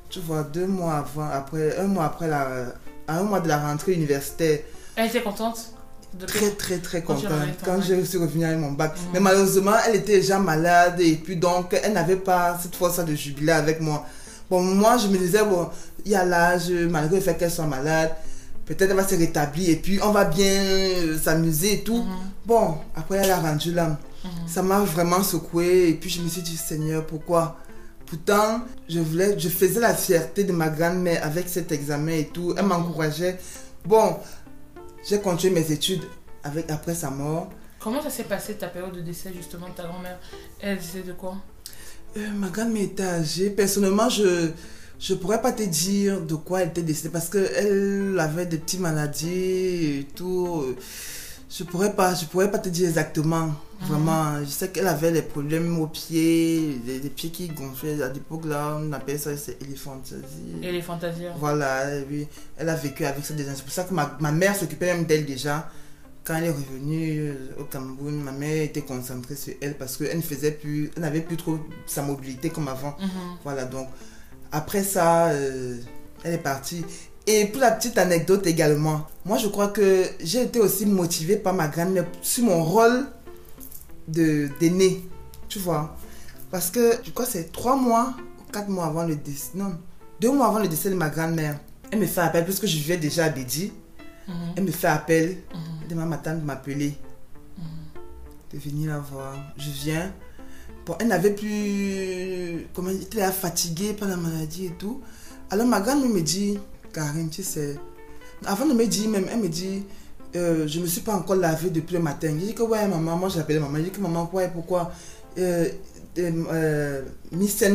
Tu vois, deux mois avant, après, un mois après la, à un mois de la rentrée universitaire. Elle était contente de Très, très, très contente quand je suis revenue avec mon bac. Mhm. Mais malheureusement, elle était déjà malade et puis donc, elle n'avait pas cette force de jubiler avec moi. Bon, moi, je me disais, bon, il y a l'âge, malgré le fait qu'elle soit malade, peut-être elle va se rétablir et puis on va bien euh, s'amuser et tout. Mhm. Bon, après, elle a rendu l'âme. Mhm. Ça m'a vraiment secoué et puis je me suis dit, Seigneur, pourquoi? Pourtant, je voulais, je faisais la fierté de ma grand-mère avec cet examen et tout. Elle m'encourageait. Bon, j'ai continué mes études avec, après sa mort. Comment ça s'est passé ta période de décès justement de ta grand-mère? Elle disait de quoi? Euh, ma grand-mère était âgée. Personnellement, je je pourrais pas te dire de quoi elle était décédée parce qu'elle avait des petites maladies et tout. Je pourrais pas, je pourrais pas te dire exactement. Vraiment, je sais qu'elle avait des problèmes aux pieds, des, des pieds qui gonflaient. À l'époque là, on appelait ça c'est éléphantasie. Fantasies Voilà, oui. Elle a vécu avec ça déjà. C'est pour ça que ma, ma mère s'occupait même d'elle déjà. Quand elle est revenue euh, au Cameroun, ma mère était concentrée sur elle parce qu'elle ne faisait plus, elle n'avait plus trop sa mobilité comme avant. Mhm. Voilà, donc après ça, euh, elle est partie. Et pour la petite anecdote également, moi je crois que j'ai été aussi motivée par ma grand-mère sur mon rôle de d'aîné, tu vois. Parce que je crois que c'est trois mois ou quatre mois avant le décès, non, deux mois avant le décès de ma grand-mère. Elle me fait appel, puisque je vivais déjà à Bédi, Mhm. elle me fait appel, Mhm. elle demande ma tante de m'appeler, de venir la voir. Je viens. Bon, elle n'avait plus. Comment elle était fatiguée par la maladie et tout. Alors ma grand-mère me dit, Karine, tu sais. Avant de me dire même, elle me dit, euh, je ne me suis pas encore lavé depuis le matin. Je dis que ouais, maman, moi j'appelais maman. Je dis que maman, ouais, pourquoi euh, euh, euh,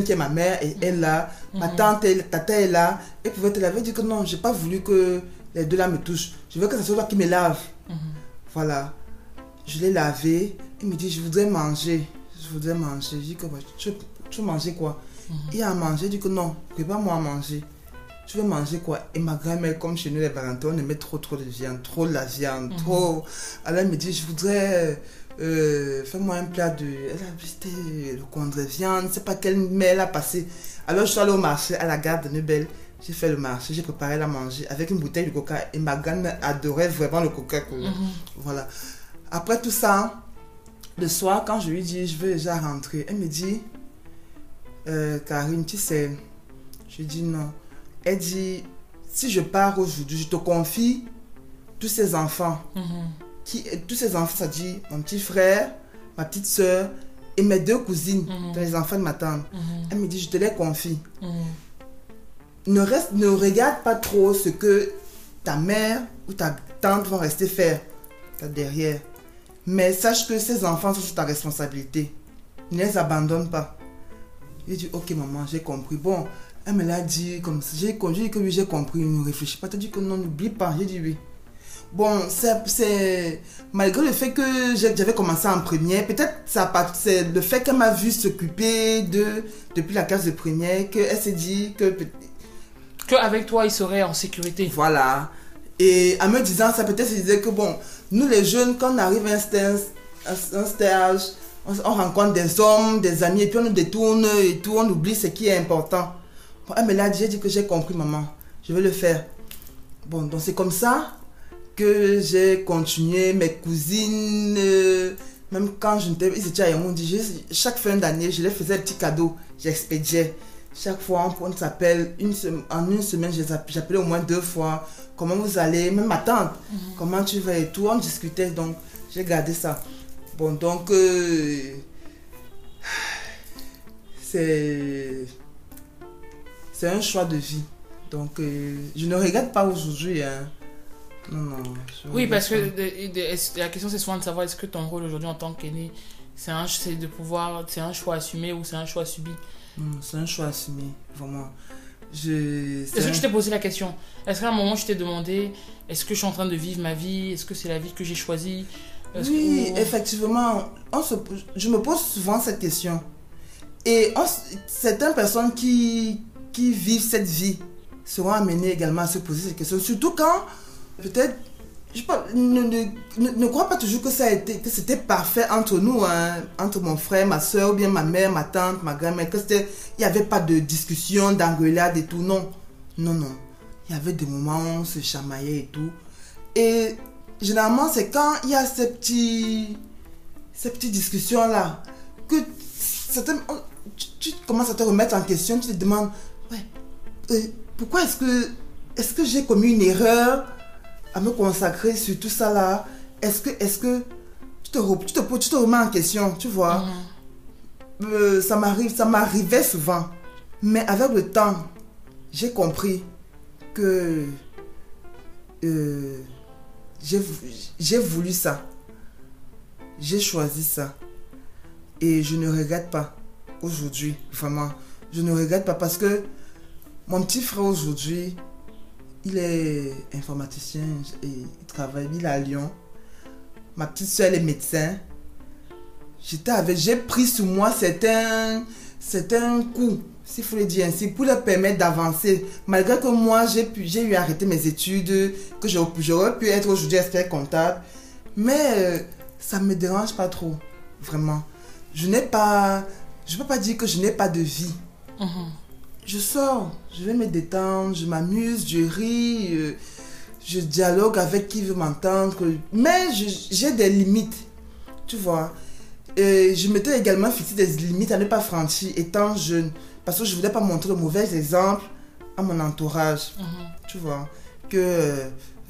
qui est ma mère, et elle là, ma Mhm. tante, elle, tata est là, elle pouvait te laver. Dis que non, j'ai pas voulu que les deux là me touchent. Je veux que ce soit toi qui me lave. Mhm. Voilà. Je l'ai lavé. Il me dit, je voudrais manger. Je voudrais manger. Je dis que tu, veux- tu veux manger quoi? Mhm. Il a à manger. Je dis que non, prépare-moi à manger. Tu veux manger quoi? Et ma grand-mère, comme chez nous les Valentins, on aimait trop trop de viande, trop de la viande, Mhm. trop. Alors elle me dit, je voudrais euh, fais-moi un plat de. Elle a visité le condré viande, je sais pas quelle mais elle a passé. Alors je suis allée au marché à la gare de Nebel. J'ai fait le marché, j'ai préparé la manger avec une bouteille de coca et ma grand-mère adorait vraiment le coca-cola. Mhm. Voilà. Après tout ça, le soir, quand je lui dis je veux déjà rentrer, elle me dit Euh, Karine, tu sais, je dis non. Elle dit si je pars aujourd'hui, je te confie tous ces enfants. Mhm. Qui, tous ces enfants, ça dit mon petit frère, ma petite soeur et mes deux cousines, Mhm. les enfants de ma tante. Elle me dit je te les confie. Mhm. Ne, reste, ne regarde pas trop ce que ta mère ou ta tante vont rester faire derrière. Mais sache que ces enfants sont sous ta responsabilité. Ne les abandonne pas. J'ai dit, ok maman, j'ai compris. Bon, elle me l'a dit comme ça. J'ai dit que oui, j'ai compris. Ne réfléchis pas. Tu as dit que non, n'oublie pas. J'ai dit oui. Bon, c'est-. Malgré le fait que j'avais commencé en première, peut-être ça c'est le fait qu'elle m'a vu s'occuper de... Depuis la classe de première, qu'elle s'est dit que... Que avec toi, il serait en sécurité. Voilà. Et en me disant ça, peut-être se disait que bon, nous les jeunes, quand on arrive à un stage, on, on rencontre des hommes, des amis, et puis on nous détourne et tout, on oublie ce qui est important. Bon, me l'a dit, j'ai dit que j'ai compris, maman. Je vais le faire. Bon, donc c'est comme ça que j'ai continué. Mes cousines, euh, même quand je n'étais ils étaient à Yaoundé, chaque fin d'année, je les faisais des petits cadeaux. J'expédiais. Chaque fois, on, s'appelle, une en une semaine, j'appelais au moins deux fois. Comment vous allez? Même ma tante, comment tu vas et tout? On discutait, donc j'ai gardé ça. Bon, donc, euh, c'est c'est un choix de vie. Donc, euh, je ne regrette pas aujourd'hui. Hein. Non, non. Oui, parce que de- de- la question c'est souvent de savoir est-ce que ton rôle aujourd'hui en tant qu'aîné, c'est de pouvoir, c'est un choix assumé ou c'est un choix subi? Non, c'est un choix assumé, vraiment. Je, Est-ce que un- tu t'es posé la question Est-ce qu'à un moment je t'ai demandé est-ce que je suis en train de vivre ma vie Est-ce que c'est la vie que j'ai choisie Oui, que- effectivement. On se, je me pose souvent cette question. Et on- certaines personnes qui, qui vivent cette vie seront amenées également à se poser ces questions. Surtout quand, peut-être, je ne, ne, ne, ne crois pas toujours que ça a été, c'était parfait entre nous, hein, entre mon frère, ma soeur, ou bien ma mère, ma tante, ma grand-mère, que c'était, il n'y avait pas de discussion, d'engueulade et tout. Non, non, non. Il y avait des moments où on se chamaillait et tout. Et généralement, c'est quand il y a ces petits, ces petites discussions-là que tu, tu commences à te remettre en question, tu te demandes, ouais, euh, pourquoi est-ce que, est-ce que j'ai commis une erreur à me consacrer sur tout ça là Est-ce que, est-ce que tu te, tu, te, poses- tu te remets en question, tu vois Euh, Ça m'arrive, ça m'arrivait souvent. Mais avec le temps, j'ai compris que euh, j'ai j'ai voulu ça. J'ai choisi ça. Et je ne regrette pas aujourd'hui, vraiment. Je ne regrette pas parce que mon petit frère aujourd'hui, il est informaticien et il travaille, il à Lyon. Ma petite soeur, est médecin. J'étais j'ai pris sur moi certains, certains s'il faut le dire ainsi, pour leur permettre d'avancer. Malgré que moi, j'ai pu, j'ai eu à arrêter mes études, que j'aurais pu être aujourd'hui expert comptable. Mais euh, ça me dérange pas trop, vraiment. Je n'ai pas, je peux pas dire que je n'ai pas de vie. Mhm. Je sors, je vais me détendre, je m'amuse, je ris, euh, je dialogue avec qui veut m'entendre. Mais j'ai des limites, tu vois. Et je m'étais également fixé des limites à ne pas franchir étant jeune. Parce que je voulais pas montrer le mauvais exemple à mon entourage, Mhm. tu vois. Que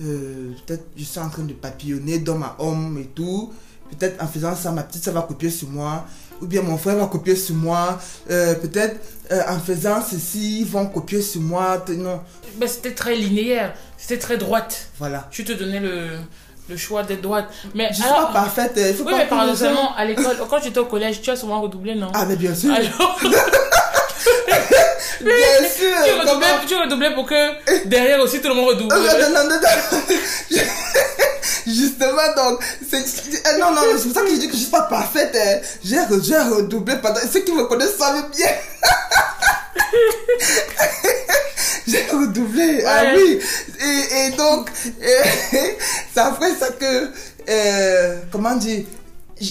euh, peut-être je suis en train de papillonner dans ma homme et tout. Peut-être en faisant ça, ma petite soeur va copier sur moi. Ou bien mon frère va copier sur moi. Euh, peut-être euh, en faisant ceci, ils vont copier sur moi. Non, Ben, c'était très linéaire, c'était très droite. voilà. Tu te donnais le, le choix d'être droite. Mais Je suis alors- pas parfaite. Il faut Oui, pas mais paradoxalement, à l'école, quand j'étais au collège, tu as souvent redoublé, non? Ah, mais bien sûr. Alors, bien sûr. tu, comment- redoublais, tu redoublais pour que derrière aussi tout le monde redouble. Euh, non, non, non, non. Justement, donc, c'est. euh, Non, non, c'est pour ça que je dis que je suis pas parfaite. hein. J'ai re- j'ai redoublé pendant. Ceux qui me connaissent savent bien. j'ai redoublé. Ah oui. Et, et donc, c'est après ça que. euh, comment dire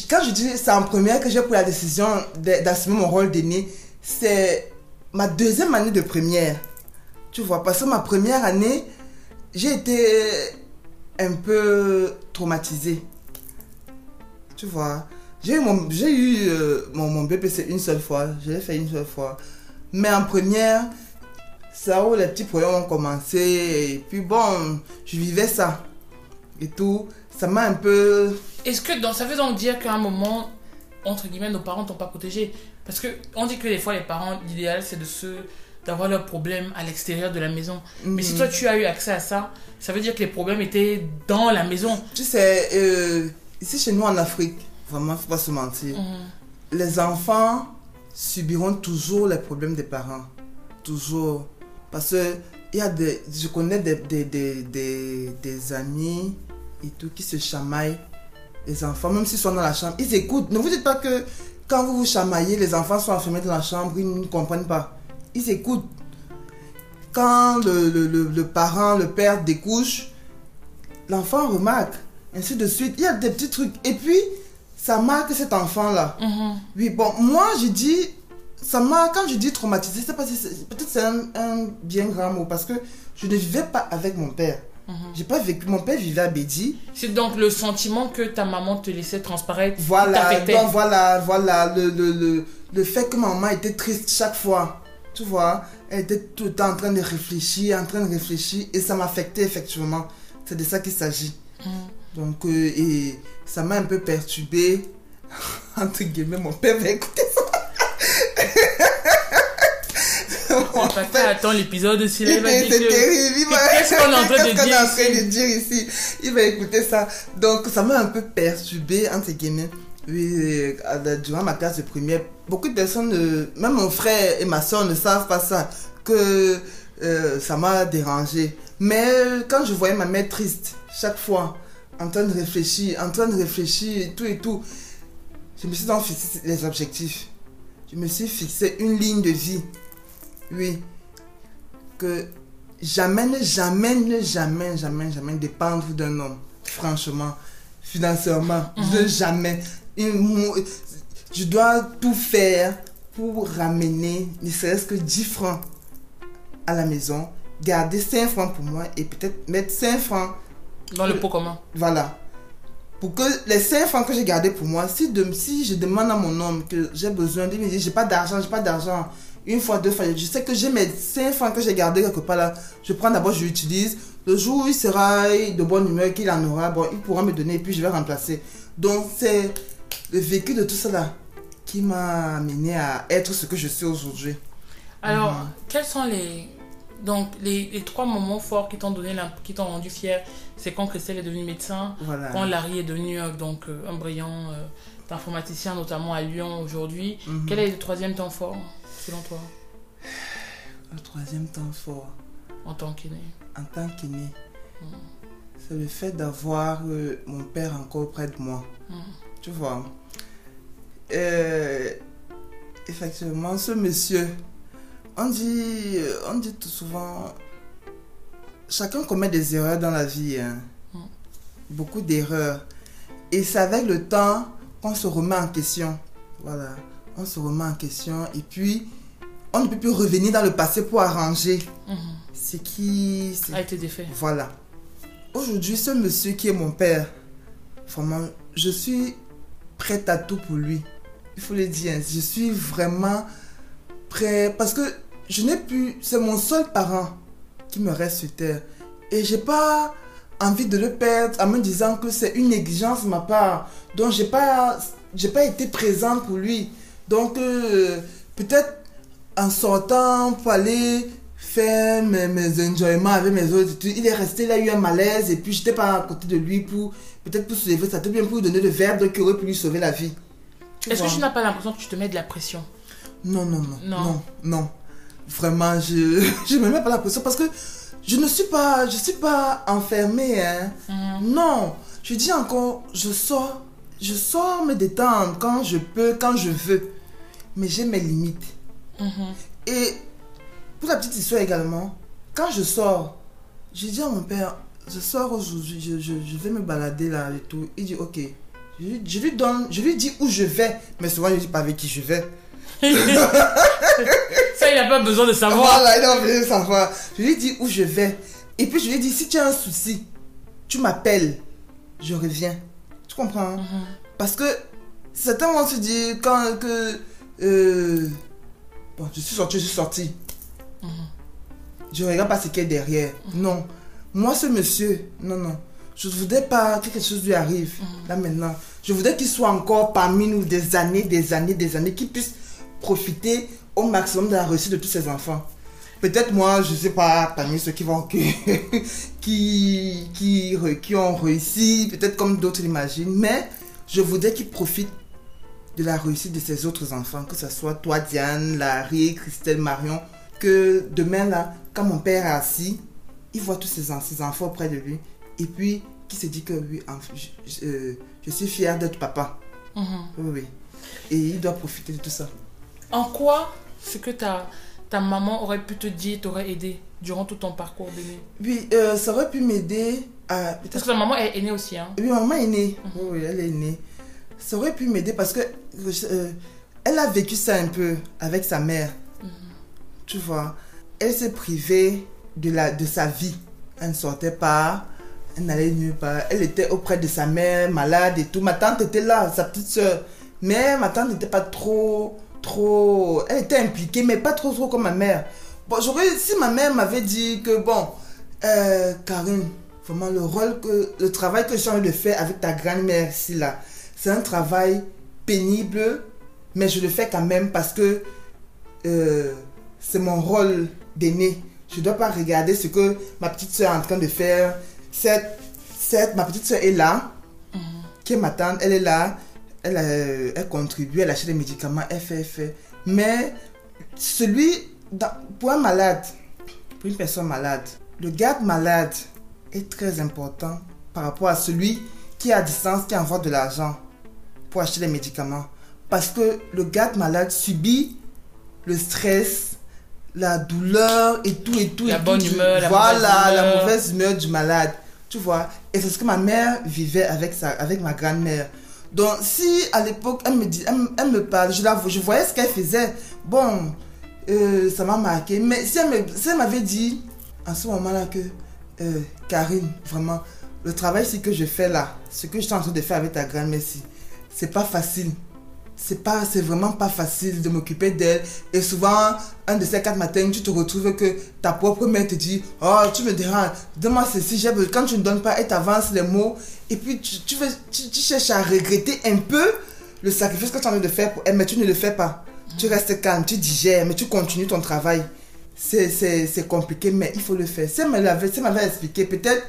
Quand je dis c'est en première que j'ai pris la décision d'assumer mon rôle d'aîné, c'est ma deuxième année de première. Tu vois, parce que ma première année, j'ai été un peu traumatisée. Tu vois, j'ai eu mon, eu, euh, mon, mon BPC une seule fois, je l'ai fait une seule fois. Mais en première, là où les petits problèmes ont commencé. Puis bon, je vivais ça. Et tout, ça m'a un peu... Est-ce que dans, ça veut donc dire qu'à un moment, entre guillemets, nos parents t'ont pas protégé? Parce que on dit que des fois, les parents, l'idéal, c'est de se d'avoir leurs problèmes à l'extérieur de la maison. Mais si Mhm. toi, tu as eu accès à ça, ça veut dire que les problèmes étaient dans la maison. Tu sais, euh, ici chez nous en Afrique, vraiment, faut pas se mentir. Mhm. les enfants subiront toujours les problèmes des parents. Toujours. Parce que il y a des, je connais des, des, des, des, des amis et tout qui se chamaillent. Les enfants, même s'ils sont dans la chambre, ils écoutent. Ne vous dites pas que quand vous vous chamaillez, les enfants sont enfermés dans la chambre, ils ne comprennent pas. Ils écoutent. Quand le, le, le, le parent, le père découche, l'enfant remarque. Ainsi de suite. Il y a des petits trucs. Et puis, ça marque cet enfant-là. Mhm. Oui, bon, moi, je dis, ça m'a, quand je dis traumatisé, c'est si c'est- peut-être c'est un, un bien grand mot parce que je ne vivais pas avec mon père. Mhm. J'ai pas vécu, mon père vivait à Bédi. C'est donc le sentiment que ta maman te laissait transparaître Voilà, donc voilà, voilà, le, le, le, le fait que maman était triste chaque fois, tu vois, elle était tout le temps en train de réfléchir, en train de réfléchir, et ça m'affectait effectivement. C'est de ça qu'il s'agit. Mhm. Donc, euh, et ça m'a un peu perturbé. Entre guillemets, mon père va écouter ça. Mon Papa père- attend l'épisode c'est terrible. il va- Qu'est-ce qu'on est en train de dire en train de dire ici? Il va écouter ça. Donc, ça m'a un peu perturbé, entre guillemets. Oui, euh, la- durant ma classe de première, beaucoup de personnes, euh, même mon frère et ma soeur ne savent pas ça, que euh, ça m'a dérangé. Mais euh, quand je voyais ma mère triste, chaque fois, en train de réfléchir, en train de réfléchir tout et tout, je me suis donc fixé les objectifs. je me suis fixé une ligne de vie. Oui. Que jamais, ne jamais, ne jamais, jamais, jamais dépendre d'un homme. Franchement. Financièrement. Ne jamais. Je dois tout faire pour ramener ne serait-ce que 10 francs à la maison. Garder 5 francs pour moi et peut-être mettre 5 francs Dans le pot commun. voilà. Pour que les 5 francs que j'ai gardés pour moi, si, de, si je demande à mon homme que j'ai besoin, il me dit j'ai pas d'argent, j'ai pas d'argent, une fois, deux fois, je sais que j'ai mes 5 francs que j'ai gardés quelque part là, je prends d'abord, je l'utilise. Le jour où il sera de bonne humeur, qu'il en aura, bon, il pourra me donner et puis je vais remplacer. Donc c'est le vécu de tout cela qui m'a amené à être ce que je suis aujourd'hui. Alors, Mhm. quels sont les donc les, les trois moments forts qui t'ont donné l'imp- qui t'ont rendu fier? C'est quand Christelle est devenue médecin, Voilà. quand Larry est devenu euh, donc euh, un brillant euh, informaticien notamment à Lyon aujourd'hui. Mhm. Quel est le troisième temps fort selon toi? Le troisième temps fort. en tant qu'aîné en tant qu'aîné, Mm. c'est le fait d'avoir euh, mon père encore près de moi. Tu vois. Euh, effectivement, ce monsieur, on dit, on dit tout souvent, chacun commet des erreurs dans la vie. hein. Mm. Beaucoup d'erreurs. Et c'est avec le temps qu'on se remet en question. Voilà. On se remet en question. Et puis, on ne peut plus revenir dans le passé pour arranger Mhm. ce qui... A été défait. voilà. Aujourd'hui, ce monsieur qui est mon père, vraiment, je suis prête à tout pour lui. Il faut le dire. Je suis vraiment prêt parce que je n'ai plus. C'est mon seul parent qui me reste sur terre. Et j'ai pas envie de le perdre en me disant que c'est une négligence de ma part. Donc, j'ai pas, j'ai pas été présente pour lui. Donc, euh, peut-être en sortant pour aller faire mes, enjoyments avec mes autres il est resté là, il a eu un malaise et puis j'étais pas à côté de lui pour peut-être pour soulever ça, peut-être bien pour lui donner le verbe qui aurait pu lui sauver la vie. Est-ce que tu n'as pas l'impression que tu te mets de la pression? Non, non, non, Non. non, non. Vraiment, je je me mets pas la pression parce que je ne suis pas, je suis pas enfermée, hein. Mhm. Non, je dis encore, je sors, je sors me détendre quand je peux, quand je veux. Mais j'ai mes limites. Mhm. Et pour la petite histoire également, quand je sors, je dis à mon père, je sors aujourd'hui, je, je, je vais me balader là et tout. Il dit ok. Je, lui- je lui donne, je lui dis où je vais, mais souvent je dis pas avec qui je vais. Ça, il n'a pas besoin de savoir. Voilà, il a envie de savoir. Je lui dis où je vais. Et puis je lui dis si tu as un souci, tu m'appelles, je reviens. Tu comprends hein? Mhm. Parce que certains vont se dire quand que euh, bon, je suis sorti, je suis sorti. Mhm. Je regarde pas ce qu'il y a derrière. Non. Moi, ce monsieur, non, non. Je ne voudrais pas que quelque chose lui arrive. Là maintenant. Je voudrais qu'il soit encore parmi nous des années, des années, des années, qu'il puisse profiter au maximum de la réussite de tous ses enfants. Peut-être moi, je sais pas, parmi ceux qui vont qui, qui, qui ont réussi, peut-être comme d'autres l'imaginent, mais je voudrais qu'il profite de la réussite de ses autres enfants, que ce soit toi, Diane, Larry, Christelle, Marion, que demain là, quand mon père est assis, il voit tous ses, ses enfants auprès de lui, et puis qu'il se dit que oui, je, je- euh, je suis fier d'être papa. Mhm. Oui, oui. Et il doit profiter de tout ça. En quoi ce que ta, ta maman aurait pu te dire t'aurait aidé durant tout ton parcours d'aîné Oui, euh, ça aurait pu m'aider à... Parce que ta maman est aînée aussi, hein. Oui, maman est née. Oui, oui, elle est née. Ça aurait pu m'aider parce que euh, elle a vécu ça un peu avec sa mère. Tu vois, elle s'est privée de, la, de sa vie. Elle ne sortait pas, elle n'allait nulle part. Elle était auprès de sa mère, malade et tout. Ma tante était là, sa petite soeur. Mais ma tante n'était pas trop, trop... Elle était impliquée, mais pas trop, trop comme ma mère. Bon, j'aurais... Si ma mère m'avait dit que, bon, euh, Karine, vraiment le rôle que... Le travail que j'ai envie de faire avec ta grand-mère ici, là, c'est un travail pénible, mais je le fais quand même parce que euh, c'est mon rôle d'aîné. Je ne dois pas regarder ce que ma petite soeur est en train de faire. Cette, cette, ma petite soeur est là, qui est ma tante, elle est là, elle, euh, elle contribue, elle achète des médicaments, elle fait, elle fait. Mais celui, dans- pour un malade, pour une personne malade, le garde malade est très important par rapport à celui qui est à distance, qui envoie de l'argent pour acheter les médicaments. parce que le gars malade subit le stress, la douleur et tout et tout. La et tout bonne du- humeur, la Voilà, mauvaise la mauvaise humeur du malade. Tu vois Et c'est ce que ma mère vivait avec, sa, avec ma grand-mère. Donc, si à l'époque, elle me dit, elle, me- elle me parle, je, la, je voyais ce qu'elle faisait. Bon, euh, ça m'a marqué. Mais si elle si m'avait dit, en ce moment-là, que euh, Karine, vraiment, le travail que je fais là, ce que je suis en train de faire avec ta grand-mère c'est pas facile. C'est pas, c'est vraiment pas facile de m'occuper d'elle. Et souvent, un de ces quatre matins, tu te retrouves que ta propre mère te dit, oh, tu me déranges, donne-moi ceci, j'ai. Quand tu ne donnes pas, elle t'avance les mots. Et puis, tu, veux- tu, cherches à regretter un peu le sacrifice que tu es en train de faire pour elle, mais tu ne le fais pas. Tu restes calme, tu digères, mais tu continues ton travail. C'est- C'est c'est compliqué, mais il faut le faire. Elle m'avait expliqué, peut-être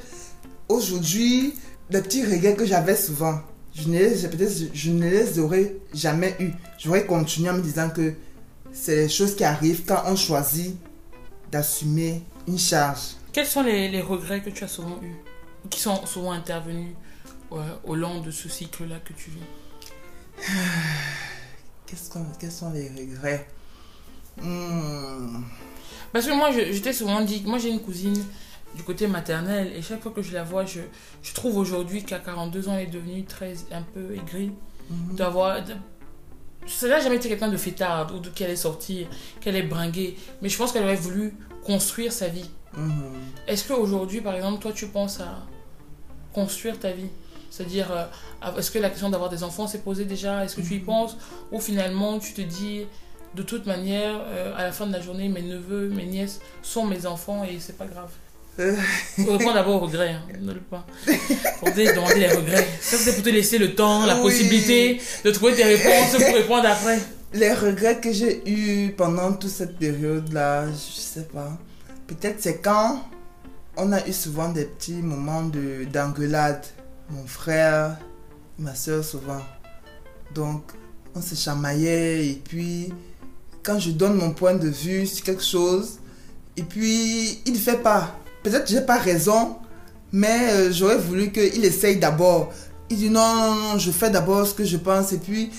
aujourd'hui, les petits regrets que j'avais souvent, je ne les, peut-être, je ne les aurais jamais eu. J'aurais continué en me disant que c'est les choses qui arrivent quand on choisit d'assumer une charge. Quels sont les, les regrets que tu as souvent eus ou qui sont souvent intervenus ouais, au long de ce cycle-là que tu vis? Qu'est-ce qu'on- quels sont les regrets? Hmm. Parce que moi, je, je t'ai souvent dit, moi j'ai une cousine du côté maternel et chaque fois que je la vois, je, je trouve aujourd'hui qu'à 42 ans, elle est devenue très, un peu aigrie. Mhm. D'avoir. de- Ça n'a jamais été quelqu'un de fêtard ou de qu'elle est sortie, qu'elle est bringuée. Mais je pense qu'elle aurait voulu construire sa vie. Mhm. Est-ce qu'aujourd'hui, par exemple, toi, tu penses à construire ta vie? C'est-à-dire, euh, est-ce que la question d'avoir des enfants s'est posée déjà? Est-ce que tu y penses? Ou finalement, tu te dis, de toute manière, euh, à la fin de la journée, mes neveux, mes nièces sont mes enfants et c'est pas grave? Euh. Faut répondre d'abord aux regrets, hein. ne le pas. Te demander les regrets. Ça, c'est pour te laisser le temps, la Oui. possibilité de trouver tes réponses pour répondre après. Les regrets que j'ai eus pendant toute cette période-là, je sais pas. Peut-être c'est quand on a eu souvent des petits moments de d'engueulade. Mon frère, ma soeur souvent. Donc, on se chamaillait et puis quand je donne mon point de vue sur quelque chose, et puis il ne fait pas. Peut-être que j'ai pas raison, mais euh, j'aurais voulu qu'il essaye d'abord. Il dit non, non, non, je fais d'abord ce que je pense et puis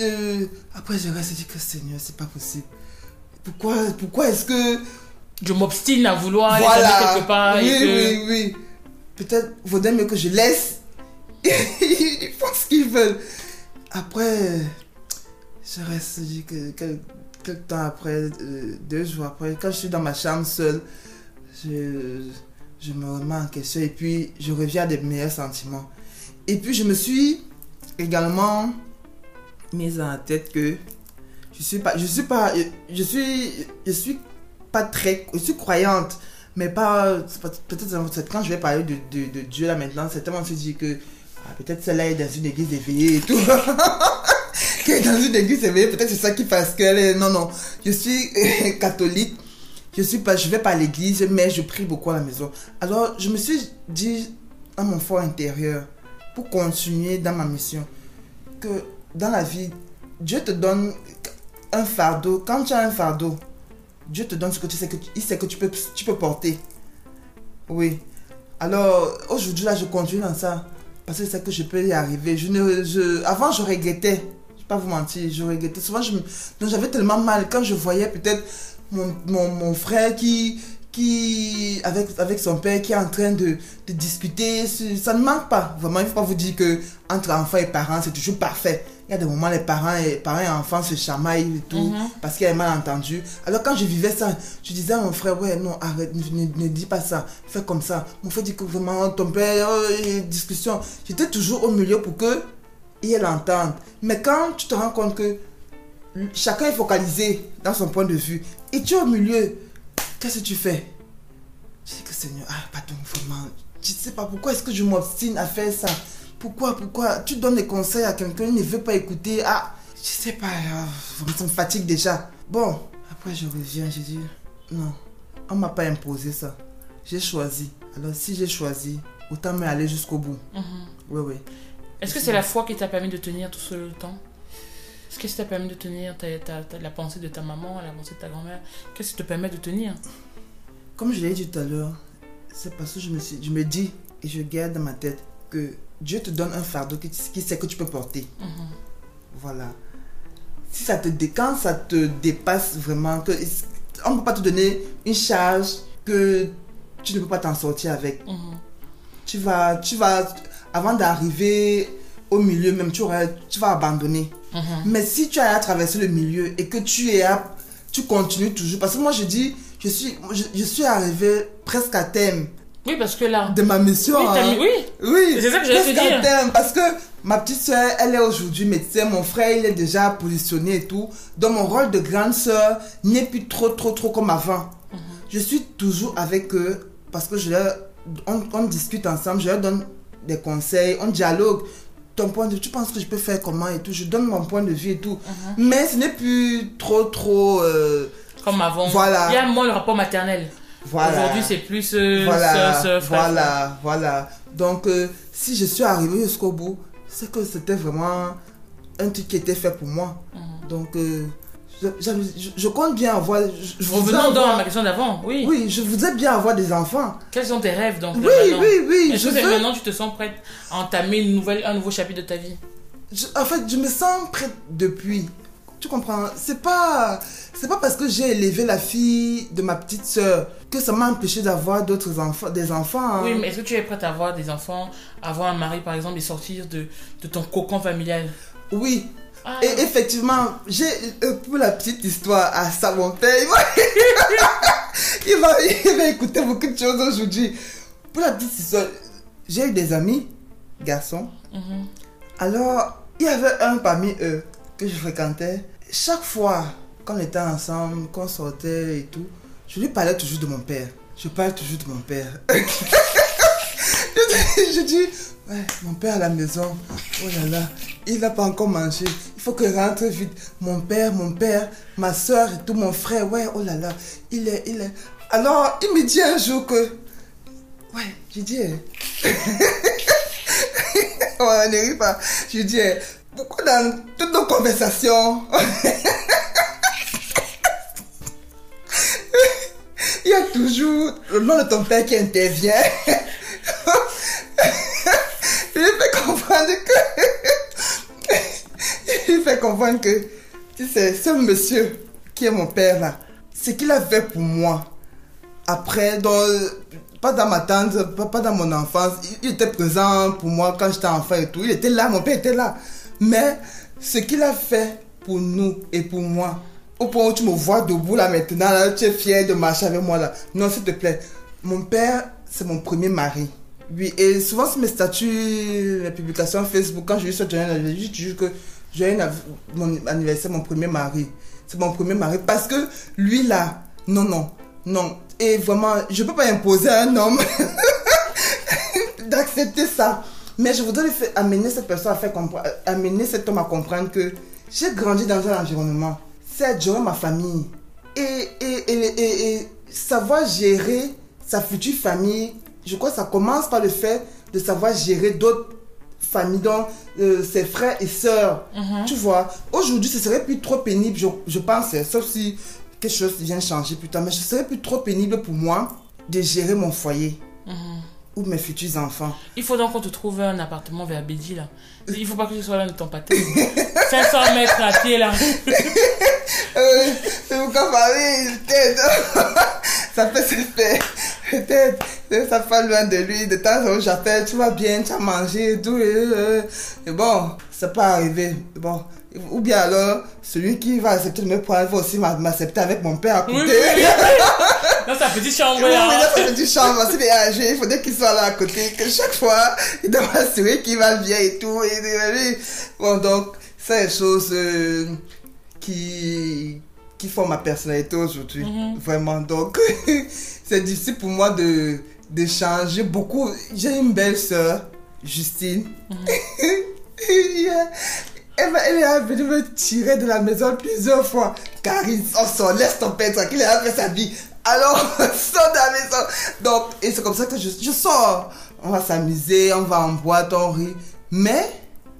euh, après je reste et dis que Seigneur, c'est pas possible. Pourquoi, pourquoi est-ce que Je m'obstine à vouloir aller voilà, quelque part oui, et que... oui, oui. Peut-être vaudrait mieux que je laisse. Ils font ce qu'ils veulent. Après, je reste, je dis que quel- quelques temps après, euh, deux jours après, quand je suis dans ma chambre seule, je, me remets en question et puis je reviens à des meilleurs sentiments. Et puis je me suis également mise en tête que je suis pas, je suis pas, je suis, je suis pas très, je suis croyante, mais pas, peut-être quand je vais parler de, de, de Dieu là maintenant, c'est tellement se dit que ah, peut-être celle-là est dans une église éveillée et tout. Qu'elle est dans une église éveillée, peut-être c'est ça qui passe qu'elle est, non, non, je suis catholique, je suis pas, je vais pas à l'église, mais je prie beaucoup à la maison. Alors, je me suis dit à mon fort intérieur, pour continuer dans ma mission, que dans la vie, Dieu te donne un fardeau. Quand tu as un fardeau, Dieu te donne ce que tu sais que tu, il sait que tu peux, tu peux porter. Oui. Alors, aujourd'hui, là, je continue dans ça. Parce que c'est que je peux y arriver. Je ne, je, avant, je regrettais. Je vais pas vous mentir. Je regrettais. Souvent, j'avais tellement mal. Quand je voyais peut-être mon, mon, mon frère qui, qui avec, avec son père, qui est en train de, de discuter, ça ne manque pas. Vraiment, il ne faut pas vous dire que entre enfants et parents, c'est toujours parfait. Il y a des moments, les parents et, parents et enfants se chamaillent et tout Mhm. parce qu'il y a un malentendu. Alors quand je vivais ça, je disais à mon frère, ouais, non, arrête, ne, dis pas ça, fais comme ça. Mon frère dit que vraiment, ton père, oh, discussion. J'étais toujours au milieu pour que il y ait l'entente. Mais quand tu te rends compte que chacun est focalisé dans son point de vue et tu es au milieu, qu'est-ce que tu fais? Je dis que Seigneur, ah, pardon, vraiment, je ne sais pas pourquoi est-ce que je m'obstine à faire ça. Pourquoi, pourquoi? Tu donnes des conseils à quelqu'un, il ne veut pas écouter. Ah, je sais pas, euh, ça me fatigue déjà. Bon, après je reviens, je dis, non, on m'a pas imposé ça. J'ai choisi. Alors si j'ai choisi, autant me aller jusqu'au bout. Mhm. Oui, oui. Est-ce que c'est la foi qui t'a permis de tenir tout ce temps? Est-ce que ça t'a permis de tenir ta- la pensée de ta maman, la pensée de ta grand-mère? Qu'est-ce qui te permet de tenir? Comme je l'ai dit tout à l'heure, c'est parce que je me, suis, je me dis et je garde dans ma tête que Dieu te donne un fardeau qui, qui sait que tu peux porter. Mhm. Voilà. si ça te quand ça te dépasse vraiment, que on ne peut pas te donner une charge que tu ne peux pas t'en sortir avec. Mhm. Tu vas, tu vas, avant d'arriver au milieu même, tu, aurais, tu vas abandonner. Mhm. Mais si tu as à traverser le milieu et que tu es à, tu continues toujours, parce que moi je dis, je suis, je, je suis arrivé presque à terme Oui, parce que là. de ma mission. Oui, hein. oui. Oui, C'est ça que j'allais te dire. parce que ma petite soeur, elle est aujourd'hui médecin, mon frère, il est déjà positionné et tout. Donc mon rôle de grande soeur n'est plus trop, trop, trop comme avant. Mhm. Je suis toujours avec eux parce que je leur, on, on discute ensemble, je leur donne des conseils, on dialogue. Ton point de vue, tu penses que je peux faire comment et tout, je donne mon point de vue et tout. Mhm. Mais ce n'est plus trop, trop. euh, Comme avant. Voilà. Il y a moins le rapport maternel. voilà. Aujourd'hui, c'est plus euh, voilà, frère. voilà, voilà. Donc, euh, si je suis arrivé jusqu'au bout, c'est que c'était vraiment un truc qui était fait pour moi. Mhm. Donc, euh, je, j'avais- je- je compte bien avoir. je- Revenons donc avoir- à ma question d'avant. Oui. Oui, je voudrais bien avoir des enfants. Quels sont tes rêves donc Oui, oui, oui. Est-ce que veux, maintenant tu te sens prête à entamer une nouvelle, un nouveau chapitre de ta vie? En fait, je me sens prête depuis. Tu comprends? C'est pas, c'est pas parce que j'ai élevé la fille de ma petite soeur que ça m'a empêché d'avoir d'autres enfants, des enfants. hein. Oui, mais est-ce que tu es prête à avoir des enfants, avoir un mari par exemple et sortir de, de ton cocon familial? Oui, Ah, Et effectivement, j'ai pour la petite histoire à ça, mon père, il va, il va, il va écouter beaucoup de choses aujourd'hui. Pour la petite histoire, j'ai eu des amis, garçons. mhm. Alors, il y avait un parmi eux que je fréquentais. Chaque fois qu'on était ensemble, qu'on sortait et tout, je lui parlais toujours de mon père. Je parle toujours de mon père. je dis, ouais, mon père à la maison, oh là là, il n'a pas encore mangé. Il faut que je rentre vite. Mon père, mon père, ma soeur et tout, mon frère, ouais, oh là là, il est, il est. Alors, il me dit un jour que, ouais, j'ai dit, eh, on ne rit pas. Je dis, eh, pourquoi dans toutes nos conversations, il y a toujours le nom de ton père qui intervient. Lui fais comprendre que. Fais comprendre que, ce monsieur qui est mon père là, ce qu'il a fait pour moi, après, dans, pas dans ma tante, pas, dans mon enfance, il, était présent pour moi quand j'étais enfant et tout. Il était là, mon père était là. Mais ce qu'il a fait pour nous et pour moi, au point où tu me vois debout là maintenant, tu es fier de marcher avec moi là. Non, s'il te plaît. Mon père, c'est mon premier mari. Oui, et souvent sur mes statuts, les publications Facebook, quand je suis joyeux anniversaire, je dis que anniv- mon anniversaire, mon premier mari. C'est mon premier mari. Parce que lui là, non, non, non. Et vraiment, je peux pas imposer à un homme d'accepter ça. Mais je voudrais amener cette personne à faire comprendre, amener cet homme à comprendre que j'ai grandi dans un environnement. C'est gérer ma famille. Et, et, et, et savoir gérer sa future famille, je crois que ça commence par le fait de savoir gérer d'autres familles, dont euh, ses frères et sœurs. Mhm. Tu vois, aujourd'hui, ce serait plus trop pénible, je, je pense, sauf si quelque chose vient changer plus tard, mais ce serait plus trop pénible pour moi de gérer mon foyer Mhm. ou mes futurs enfants. Il faut donc qu'on te trouve un appartement vers Bédi là. Il faut pas que tu sois là de ton pâté. 500 mètres à pied là. Euh, c'est pourquoi peut-être, ça se faire. Peut-être, euh, ça fait loin de lui. De temps en temps, j'appelle, tu vas bien, tu as mangé et tout. Et, euh, et bon, ça peut arriver. Bon. Ou bien alors, celui qui va accepter de me prendre va aussi m'a- m'accepter avec mon père à côté. Oui, oui, oui. Dans sa petite chambre Oui, là. ça fait du charme, c'est âgés, il faudrait qu'il soit là à côté, que chaque fois, il doit m'assurer qu'il va bien et tout. Et, et- et- bon, donc, c'est des choses euh, qui, qui font ma personnalité aujourd'hui. Mhm. Vraiment. Donc, c'est difficile pour moi de, de changer beaucoup. J'ai une belle sœur, Justine. Euh, elle, elle est venue me tirer de la maison plusieurs fois. Karine, on sort, laisse ton père tranquille, elle a fait sa vie. Alors, sort de la maison. Donc, et c'est comme ça que je, je sors. On va s'amuser, on va en boîte, on rit. Mais,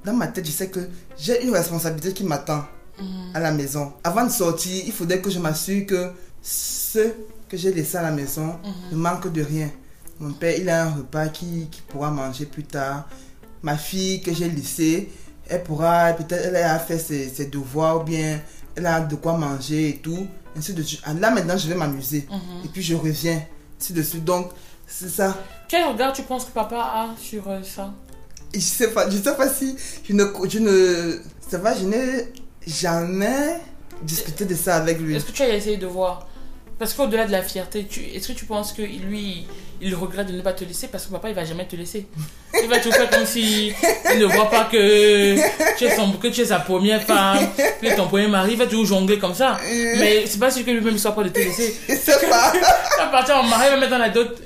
dans ma tête, je sais que j'ai une responsabilité qui m'attend à la maison. Avant de sortir, il faudrait que je m'assure que ce que j'ai laissé à la maison ne manque de rien. Mon père, il a un repas qui, qui pourra manger plus tard. Ma fille que j'ai laissée, elle pourra, peut-être, elle a fait ses, ses devoirs, ou bien elle a de quoi manger et tout. Ainsi de suite. Ah, Là, maintenant, je vais m'amuser. Mhm. Et puis, je reviens. Ainsi de suite. Donc, c'est ça. Quel regard tu penses que papa a sur euh, ça? Je sais pas, je sais pas si je ne, je ne, ça va, je n'ai jamais discuté de ça avec lui. Est-ce que tu as essayé de voir? Parce qu'au-delà de la fierté, est-ce que tu penses que lui, il regrette de ne pas te laisser? Parce que papa, il va jamais te laisser. Il va tout faire comme si il ne voit pas que tu es, son- que tu es sa première femme, que tu es ton premier mari. Il va toujours jongler comme ça. Mais c'est pas sûr que lui-même il soit prêt de te laisser. Je sais pas. Va partir en mari, il va mettre dans la dot.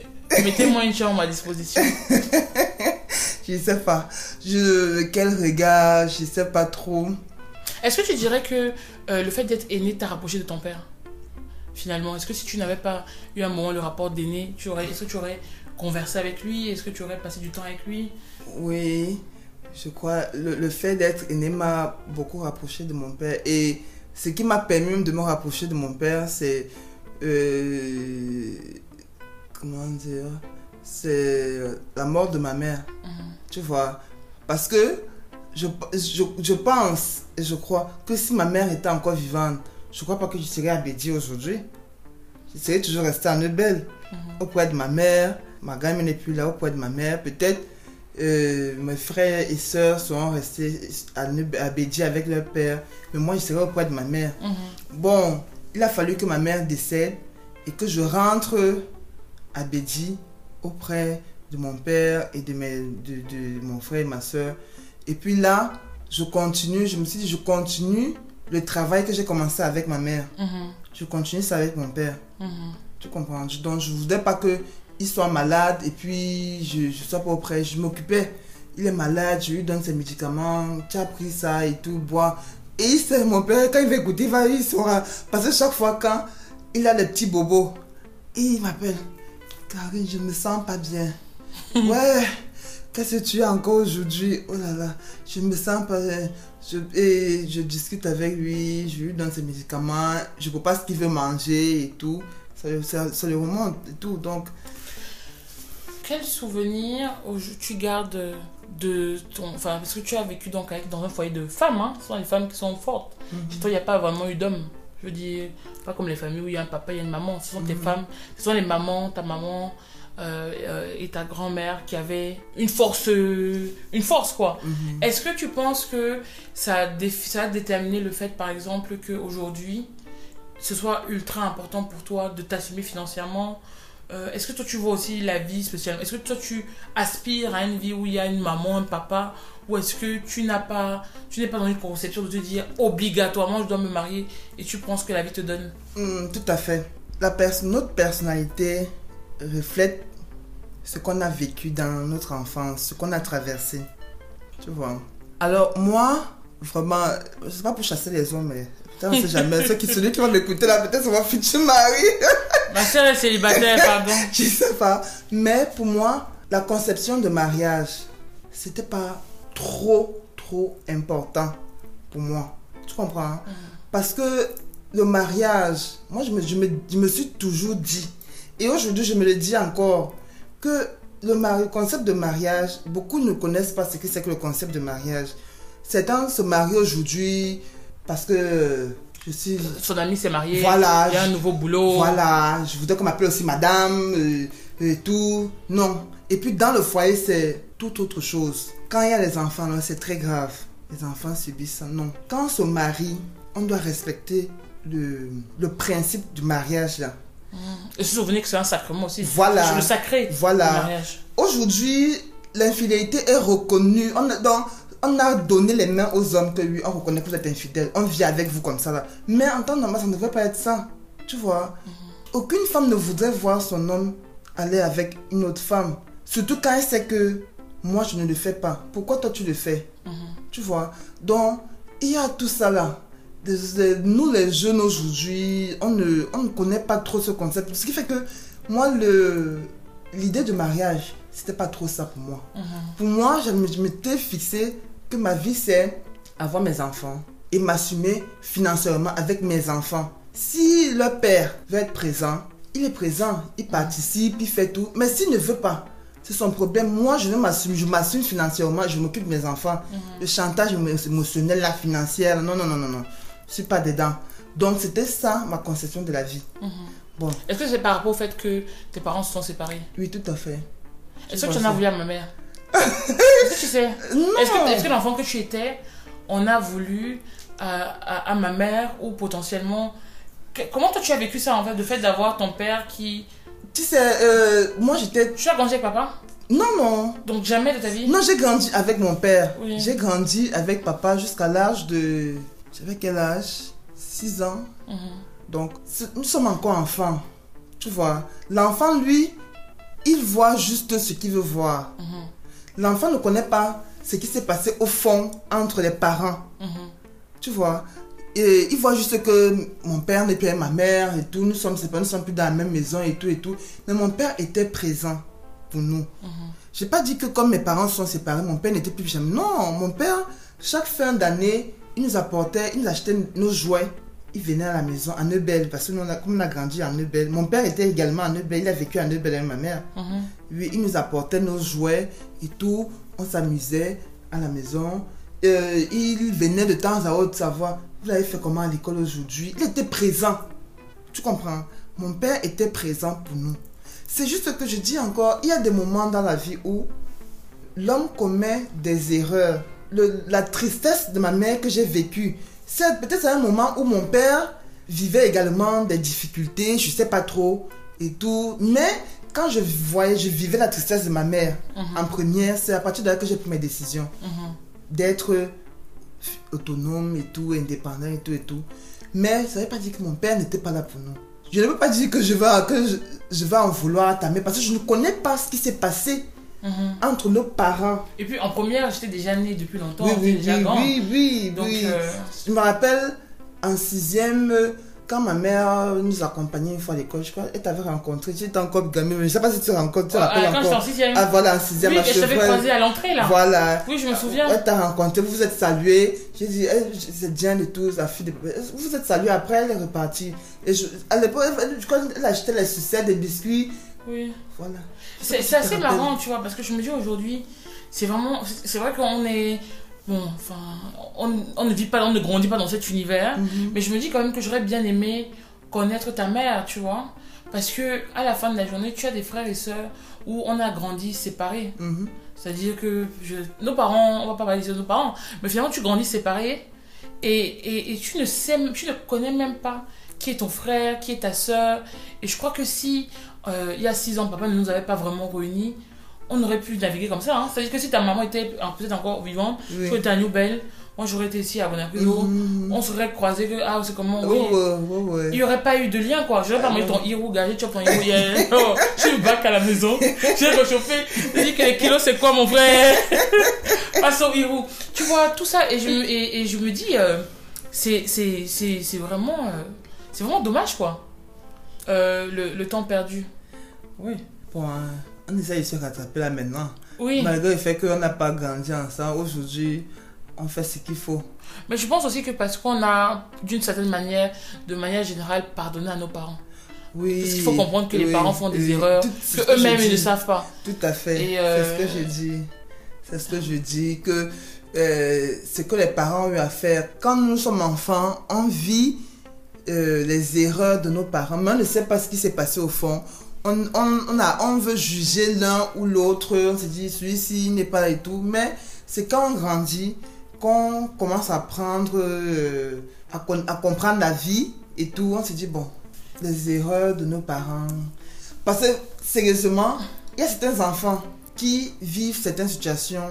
Mettez-moi une chambre à disposition. Je sais pas. Je, quel regard, je sais pas trop. Est-ce que tu dirais que euh, le fait d'être aîné t'a rapproché de ton père Finalement, est-ce que si tu n'avais pas eu un moment le rapport d'aîné, tu aurais, est-ce que tu aurais conversé avec lui? Est-ce que tu aurais passé du temps avec lui? Oui, je crois, le, le fait d'être aîné m'a beaucoup rapproché de mon père. Et ce qui m'a permis de me rapprocher de mon père, c'est. euh, comment dire? C'est la mort de ma mère. Mhm. Tu vois? Parce que je, je, je pense et je crois que si ma mère était encore vivante, je crois pas que je serais à Bédi aujourd'hui. Je serais toujours restée en Ebel, Mhm. auprès de ma mère. Ma grand-mère n'est plus là, auprès de ma mère. Peut-être euh, mes frères et sœurs seront restés à, à Bédi avec leur père. Mais moi, je serais auprès de ma mère. Mhm. Bon, il a fallu que ma mère décède et que je rentre à Bédi auprès de mon père et de, mes, de, de mon frère et ma soeur. Et puis là, je continue, je me suis dit, je continue le travail que j'ai commencé avec ma mère. Mhm. Je continue ça avec mon père. Mhm. Tu comprends? Donc, je ne voudrais pas qu'il soit malade et puis je ne sois pas auprès. Je m'occupais. Il est malade, je lui donne ses médicaments. Tu as pris ça et tout, bois. Et il sait, mon père, quand il va écouter, il va, il saura. Parce que chaque fois, quand il a les petits bobos, il m'appelle. Karine, je me sens pas bien. ouais, qu'est-ce que tu as encore aujourd'hui? Oh là là, je me sens pas bien. Je, et je discute avec lui, je lui donne ses médicaments, je ne peux pas ce qu'il veut manger et tout. Ça, ça, ça le remonte et tout. Donc, Quel souvenir tu gardes de ton. Enfin, parce que tu as vécu donc avec, dans un foyer de femmes, hein. Ce sont les femmes qui sont fortes. Chez toi, il n'y a pas vraiment eu d'hommes. Je veux dire, pas comme les familles où il y a un papa, il y a une maman. Ce sont tes Mhm. femmes, ce sont les mamans, ta maman euh, euh, et ta grand-mère qui avaient une force, euh, une force quoi. mhm. Est-ce que tu penses que ça a, ça a déterminé le fait, par exemple, qu'aujourd'hui, ce soit ultra important pour toi de t'assumer financièrement? Euh, Est-ce que toi, tu vois aussi la vie spécialement? Est-ce que toi, tu aspires à une vie où il y a une maman, un papa? Ou est-ce que tu n'as pas, tu n'es pas dans une conception de te dire obligatoirement je dois me marier et tu penses que la vie te donne? Mm, tout à fait. La pers- notre personnalité reflète ce qu'on a vécu dans notre enfance, ce qu'on a traversé. Tu vois. Alors, moi, vraiment, c'est pas pour chasser les hommes, mais putain, on sait jamais. Ceux qui, celui qui va m'écouter là, peut-être c'est mon futur mari. Ma soeur est célibataire, pardon. Je sais pas. Mais pour moi, la conception de mariage, c'était pas trop, trop important pour moi. Tu comprends? hein? Parce que le mariage, moi, je me, je, me, je me suis toujours dit, et aujourd'hui, je me le dis encore, que le mari- concept de mariage, beaucoup ne connaissent pas ce que c'est que le concept de mariage. Certains se marient aujourd'hui parce que je suis Son ami s'est marié. Voilà, Il y a un nouveau boulot. voilà, je voudrais qu'on m'appelle aussi madame euh, et tout. Non. Et puis dans le foyer, c'est tout autre chose. Quand il y a les enfants, c'est très grave. Les enfants subissent ça. Non. Quand on se marie, on doit respecter le, le principe du mariage là. Et se souvenir que c'est un sacrement aussi. Voilà. Le sacré Voilà. Aujourd'hui, l'infidélité est reconnue. On a, donc, on a donné les mains aux hommes que oui, on reconnaît que vous êtes infidèle. On vit avec vous comme ça. Là. Mais en temps normal, ça ne devrait pas être ça. Tu vois? Aucune femme ne voudrait voir son homme aller avec une autre femme. Surtout quand elle sait que moi, je ne le fais pas. Pourquoi toi, tu le fais? Mhm. Tu vois? Donc, il y a tout ça là. Nous, les jeunes aujourd'hui, on ne, on ne connaît pas trop ce concept. Ce qui fait que moi, le l'idée de mariage, c'était pas trop ça pour moi. Mhm. Pour moi, je m'étais fixé que ma vie, c'est avoir mes enfants et m'assumer financièrement avec mes enfants. Si leur père veut être présent, il est présent, il participe, il fait tout. Mais s'il ne veut pas, C'est son problème. Moi, je m'assume, je m'assume financièrement, je m'occupe de mes enfants. Mhm. Le chantage émotionnel, la financière, non, non, non, non, non. Je suis pas dedans. Donc, c'était ça ma conception de la vie. Mhm. Bon, Est-ce que c'est par rapport au fait que tes parents se sont séparés? Oui, tout à fait. Est-ce que tu en as voulu à ma mère? Est-ce que tu sais? Non. Est-ce que, est-ce que l'enfant que tu étais, on a voulu à, à- à ma mère ou potentiellement. que- comment toi tu as vécu ça en fait, le fait d'avoir ton père qui. Tu sais, euh, moi, j'étais... Tu as grandi avec papa? Non, non. Donc jamais de ta vie? Non, j'ai grandi avec mon père. Oui. J'ai grandi avec papa jusqu'à l'âge de... J'avais quel âge? 6 ans? Mhm. Donc, nous sommes encore enfants. Tu vois, l'enfant, lui, il voit juste ce qu'il veut voir. Mhm. L'enfant ne connaît pas ce qui s'est passé au fond entre les parents. Mhm. Tu vois, et il voit juste que mon père n'est plus ma mère et tout. Nous sommes séparés, nous sommes plus dans la même maison et tout et tout. Mais mon père était présent pour nous. J'ai pas dit que comme mes parents sont séparés, mon père n'était plus jamais. Non, mon père, chaque fin d'année, il nous apportait, il nous achetait nos jouets. Il venait à la maison à Neubel parce que nous, on a, comme on a grandi à Neubel. Mon père était également à Neubel, il a vécu à Neubel avec ma mère. Mhm. Oui, il nous apportait nos jouets et tout. On s'amusait à la maison. Euh, il venait de temps à autre savoir, vous avez fait comment à l'école aujourd'hui? Il était présent. Tu comprends? Mon père était présent pour nous. C'est juste que je dis encore, il y a des moments dans la vie où l'homme commet des erreurs. Le- la tristesse de ma mère que j'ai vécue, c'est peut-être un moment où mon père vivait également des difficultés, je sais pas trop et tout. Mais quand je voyais, je vivais la tristesse de ma mère en première, c'est à partir de là que j'ai pris mes décisions Mhm. d'être autonome et tout, indépendant et tout et tout. Mais ça ne veut pas dire que mon père n'était pas là pour nous. Je ne veux pas dire que je vais, que je, je vais en vouloir à ta mère parce que je ne connais pas ce qui s'est passé Mhm. entre nos parents. Et puis en première, j'étais déjà née depuis longtemps, Oui, oui, déjà oui, oui, oui, Donc, oui. euh, Je me rappelle en sixième, quand ma mère nous accompagnait une fois à l'école, je crois, elle t'avait rencontré, tu étais encore gamin, mais je ne sais pas si tu rencontres, tu ah, rappelles quand j'étais en encore. sixième. Ah voilà, en sixième oui, à je t'avais croisé à l'entrée là. Voilà. Oui, je me souviens. Elle t'a rencontré, vous vous êtes salués. J'ai dit, eh, c'est Diane et tout, la fille de... Vous vous êtes salués, après elle est repartie. Et je, à l'époque, elle- qu'elle achetait les sucettes, des biscuits. Oui. Voilà. C'est assez marrant, tu vois, parce que je me dis aujourd'hui, c'est vraiment. c'est- vrai qu'on est. Bon, enfin, on, on ne vit pas, on ne grandit pas dans cet univers, Mhm. mais je me dis quand même que j'aurais bien aimé connaître ta mère, tu vois, parce que à la fin de la journée, tu as des frères et sœurs où on a grandi séparés. Mhm. C'est-à-dire que je- nos parents, on va pas parler de nos parents, mais finalement tu grandis séparés et, et, et tu ne sais, tu ne connais même pas qui est ton frère, qui est ta soeur. Et je crois que si euh, il y a six ans, papa ne nous avait pas vraiment réunis, on aurait pu naviguer comme ça. hein. C'est-à-dire que si ta maman était peut-être encore vivante, Oui. tu étais à New Belle, moi j'aurais été ici à Bonacruzo, Mhm. on serait croisés que ah c'est comment Oh, oui. ouais, ouais, ouais. Il n'y aurait pas eu de lien, quoi. Je n'aurais pas mangé ton hiro gagé, tu as ton hiro hier. Oh, je suis bac à la maison. J'ai réchauffé. J'ai dit que les kilos, c'est quoi, mon frère? Passe au hiro. Tu vois, tout ça. Et je, me- et, et je me dis, euh, c'est c'est- c'est- c'est vraiment, euh, c'est vraiment dommage, quoi. Euh, le, le temps perdu. Oui. Bon, hein, on essaie de se rattraper là maintenant. Oui. Malgré le fait qu'on n'a pas grandi ensemble, aujourd'hui, on fait ce qu'il faut. Mais je pense aussi que parce qu'on a, d'une certaine manière, de manière générale, pardonné à nos parents. Oui. Parce qu'il faut comprendre que les parents font des oui. erreurs, c'est que eux-mêmes, ils ne savent pas. Tout à fait. C'est euh, ce que je dis. C'est ce que je dis que euh, ce que les parents ont eu à faire. Quand nous sommes enfants, on vit euh, les erreurs de nos parents, mais on ne sait pas ce qui s'est passé au fond. On, veut juger l'un ou l'autre. On se dit celui-ci n'est pas là et tout. Mais c'est quand on grandit qu'on commence à euh, à, comprendre la vie et tout. On se dit bon, les erreurs de nos parents. Parce que sérieusement, il y a certains enfants qui vivent certaines situations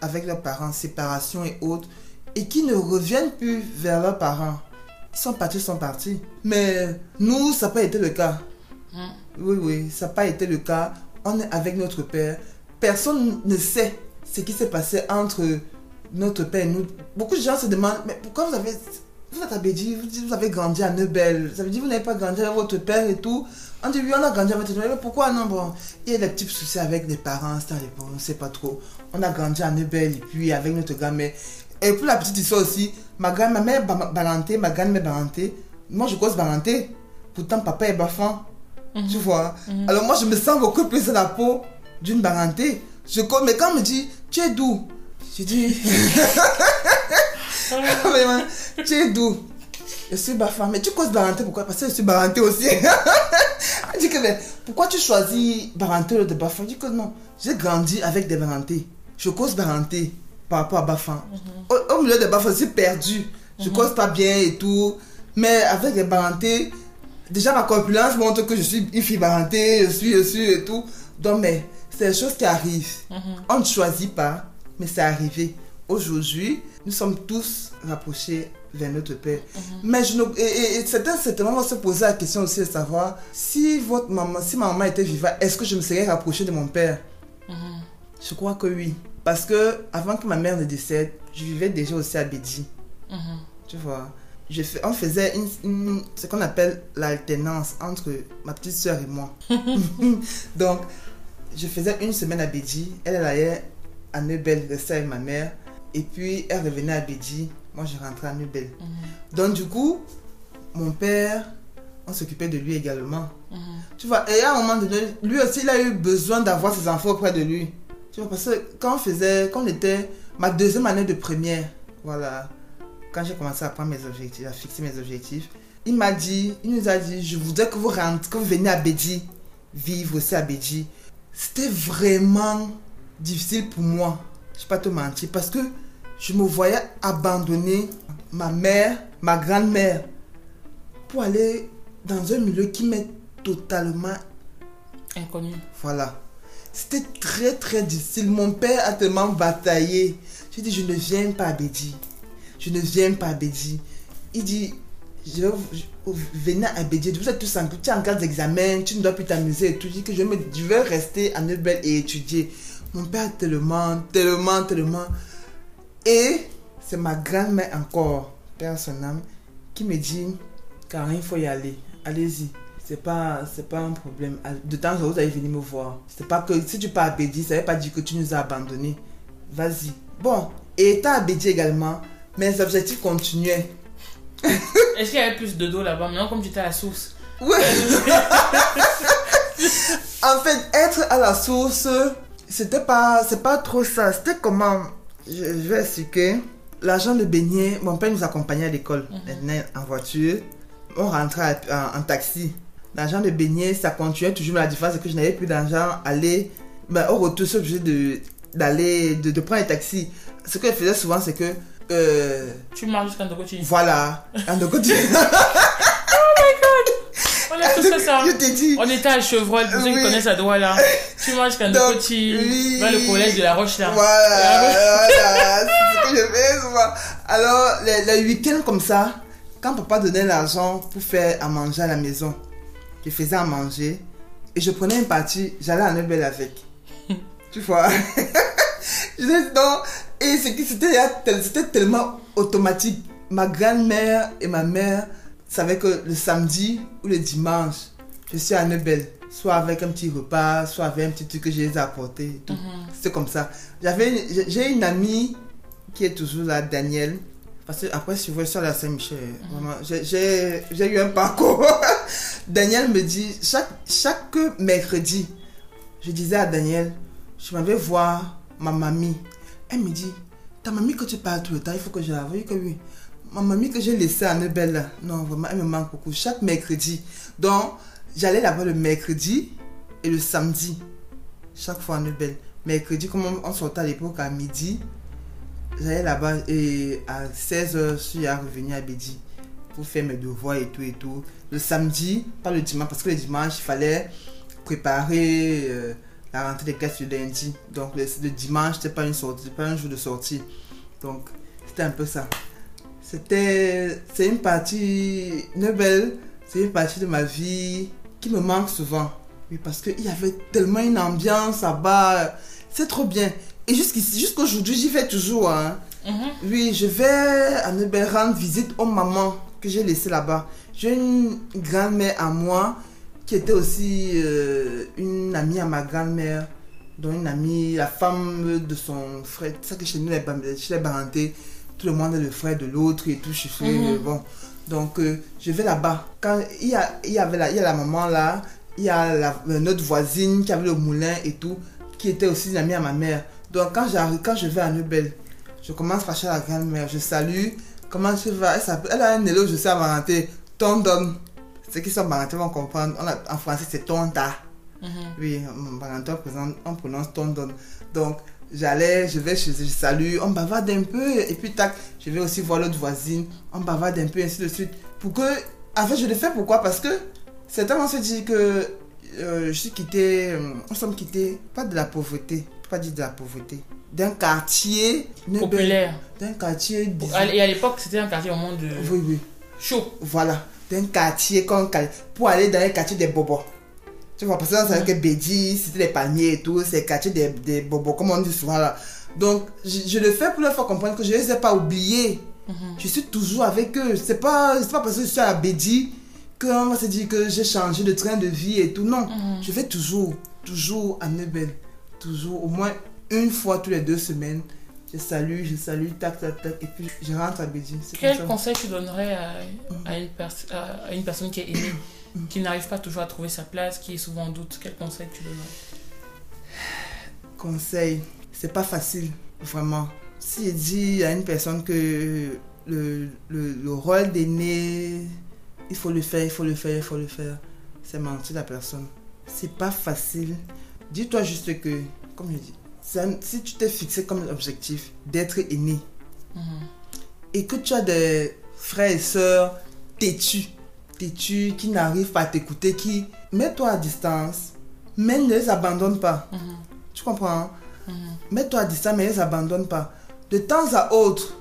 avec leurs parents, séparation et autres, et qui ne reviennent plus vers leurs parents. Ils sont partis, ils sont partis. Mais nous, ça n'a pas été le cas. Mm. Oui, oui, ça n'a pas été le cas. On est avec notre père. Personne ne sait ce qui s'est passé entre notre père et nous. Beaucoup de gens se demandent, mais pourquoi vous avez... Vous à Bédi, vous avez grandi à Neubel. Ça veut dire vous n'avez pas grandi avec votre père et tout. On dit oui, on a grandi avec votre père. Mais pourquoi non bon? Il y a des petits soucis avec les parents, ça on ne sait pas trop. On a grandi à Neubel et puis avec notre grand-mère. Et pour la petite histoire aussi, ma grand ma mère est balanté, ma grand-mère balanté. Moi je cause balanté. Pourtant papa est bafan. Mhm. Tu vois Mhm. Alors moi je me sens beaucoup plus à la peau d'une baranté. Je, mais quand on me dit, tu es d'où Je dis, tu es d'où Je suis Bafan. Mais tu causes Baranté, pourquoi? Parce que je suis Baranté aussi. Elle dit que, mais pourquoi tu choisis Baranté ou de Bafan Je dis que non, j'ai grandi avec des Barantés. Je cause Baranté par rapport à Bafan. au, au milieu de Bafan, je suis perdu. Je cause pas bien et tout. Mais avec les Barantés, déjà ma corpulence montre que je suis une fille je suis, je suis et tout. Donc, mais c'est des choses qui arrivent. On ne choisit pas, mais c'est arrivé. Aujourd'hui, nous sommes tous rapprochés vers notre Père. Mais je ne, et, et- certains certainement vont se poser la question aussi de savoir si votre maman, si ma maman était vivante, est-ce que je me serais rapproché de mon père? Je crois que oui. Parce que avant que ma mère ne décède, je vivais déjà aussi à Bédi. Tu vois? Je fais, on faisait une, une- ce qu'on appelle l'alternance entre ma petite soeur et moi. Donc, je faisais une semaine à Bédi. Elle, elle allait à Neubel, restait avec ma mère. Et puis, elle revenait à Bédi. Moi, je rentrais à Neubel. Donc, du coup, mon père, on s'occupait de lui également. Tu vois, et à un moment donné, lui aussi, il a eu besoin d'avoir ses enfants auprès de lui. Tu vois, parce que quand on faisait, quand on était ma deuxième année de première, voilà, quand j'ai commencé à prendre mes objectifs, à fixer mes objectifs, il m'a dit, il nous a dit, je voudrais que vous rentrez, que vous veniez à Bédi, vivre aussi à Bédi. C'était vraiment difficile pour moi, je ne vais pas te mentir, parce que je me voyais abandonner ma mère, ma grand-mère, pour aller dans un milieu qui m'est totalement Inconnu. voilà. C'était très très difficile. Mon père a tellement bataillé. J'ai dit, je ne viens pas à Bédi. Je ne viens pas à Bédi. Il dit, je, je- venez à Bédi. Vous êtes tous en, tu es en d'examen, tu ne dois plus t'amuser et tout. Je que je, vais rester à Neubel et étudier. Mon père tellement, tellement, tellement. Et c'est ma grand-mère encore, père son âme, qui me dit, Karine, il faut y aller. Allez-y. C'est pas, c'est pas un problème. De temps en temps, vous allez venir me voir. C'est pas que si tu pars à Bédi, ça veut pas dire que tu nous as abandonnés. Vas-y. Bon, et étant à Bédi également, mes objectifs continuaient. Est-ce qu'il y avait plus de dos là-bas? Maintenant, comme tu étais à la source. Ouais. en fait, être à la source, c'était pas, c'est pas trop ça. C'était comment? Je, je vais expliquer. L'argent de beignet, mon père nous accompagnait à l'école, maintenant en voiture. On rentrait en, en taxi. L'argent de beignet, ça continuait toujours, mais la différence c'est que je n'avais plus d'argent. Aller, ben, au retour, suis obligé de, d'aller, de, de prendre un taxi. Ce que je faisais souvent, c'est que, euh, Tu marches jusqu'à Ndokoti. voilà, de côté. On a tous fait ça. Je t'ai dit. On était à Chevreul, pour ceux qui connaissent à Douala. Tu marches jusqu'à Donc, Ndokoti, oui. le collège de la Roche là. Voilà, voilà, c'est ce que je fais souvent. Alors, les week-ends comme ça, quand papa donnait l'argent pour faire à manger à la maison, je faisais à manger et je prenais une partie, j'allais à Neubel avec. tu vois? Je disais, non, et c'était c'était tellement automatique. Ma grand-mère et ma mère savaient que le samedi ou le dimanche, je suis à Neubel. Soit avec un petit repas, soit avec un petit truc que je les ai apporté. tout. C'est comme ça. J'avais j'ai- une amie qui est toujours là, Danielle. Parce que après, si je vois sur la Saint-Michel, vraiment, j'ai- eu un parcours. Danielle me dit, chaque, chaque mercredi, je disais à Daniel, je m'avais voir ma mamie. Elle me dit, ta mamie que tu parles tout le temps, il faut que je la voie. que oui. Ma mamie que j'ai laissée à Neubel, là, non, vraiment, elle me manque beaucoup. Chaque mercredi. Donc, j'allais là-bas le mercredi et le samedi. Chaque fois à Neubel. Mercredi, comme on, sortait à l'époque à midi, j'allais là-bas et à 16h, je suis à revenir à Bédi pour faire mes devoirs et tout et tout. Le samedi, pas le dimanche, parce que le dimanche, il fallait préparer euh, la rentrée des classes le lundi. Donc le, le dimanche, c'était pas une sortie, pas un jour de sortie. Donc c'était un peu ça. C'était, c'est une partie, Neubel, c'est une partie de ma vie qui me manque souvent. Oui, parce qu'il y avait tellement une ambiance là-bas. C'est trop bien. Et jusqu'ici, jusqu'aujourd'hui, j'y vais toujours. Hein. Mhm. Oui, je vais à Neubel rendre visite aux mamans que j'ai laissées là-bas. J'ai une grand-mère à moi qui était aussi euh, une amie à ma grand-mère, dont une amie, la femme de son frère. C'est ça que chez nous, chez les Barantés, tout le monde est le frère de l'autre et tout. Je fais, Mhm. bon. Donc, euh, je vais là-bas. Quand il y, a, il y avait la, il y a la maman là, il y a la, notre voisine qui avait le moulin et tout, qui était aussi une amie à ma mère. Donc quand quand je vais à Nubel, je commence par chez la grand-mère, je salue. Comment tu vas? Elle, a un élo, je sais amaranté. Tondon. Ceux qui sont marantais vont comprendre. A- en français, c'est tonta. Mhm. Oui, en parentin, on prononce- on prononce tondon. Donc, j'allais, je vais chez eux, je salue, on bavarde un peu, et puis tac, je vais aussi voir l'autre voisine, on bavarde un peu, ainsi de suite. Pour que, en fait, je le fais pourquoi? Parce que certains vont se dire que euh, je suis quitté, euh, nous sommes quittés, pas de la pauvreté, pas dire de la pauvreté, d'un quartier, Populaire. d'un quartier, disons- Et à l'époque, c'était un quartier vraiment de oui, oui, chaud. voilà, d'un quartier comme pour aller dans les quartiers des bobos. Tu vois, parce que c'est que Bédi, c'était des paniers et tout, c'est le quartier des, des bobos, comme on dit souvent là. Donc, je, je le fais pour leur faire comprendre que je ne les ai pas oubliés. Mhm. Je suis toujours avec eux. C'est pas, pas parce que je suis à Bédi qu'on va se dire que j'ai changé de train de vie et tout. Non, Mhm. je vais toujours, toujours à Nebel. Toujours, au moins une fois tous les deux semaines. Je salue, je salue, tac, tac, tac, et puis je rentre à Bédi. C'est comme Quel ça. conseil tu donnerais à, à une à- personne qui est aînée, qui n'arrive pas toujours à trouver sa place, qui est souvent en doute? Quel conseil tu donnerais? Conseil, c'est pas facile, vraiment. Si je dis à une personne que le, le, le rôle d'aîné, il faut le faire, il faut le faire, il faut le faire, c'est mentir la personne. C'est pas facile. Dis-toi juste que, comme je dis, ça- si tu t'es fixé comme objectif d'être aîné Mhm. et que tu as des frères et sœurs têtus, têtus, qui n'arrivent pas à t'écouter, qui mets-toi à distance, mais ne les abandonne pas. Mhm. Tu comprends hein? Mhm. Mets-toi à distance, mais ils n'abandonnent pas. De temps à autre,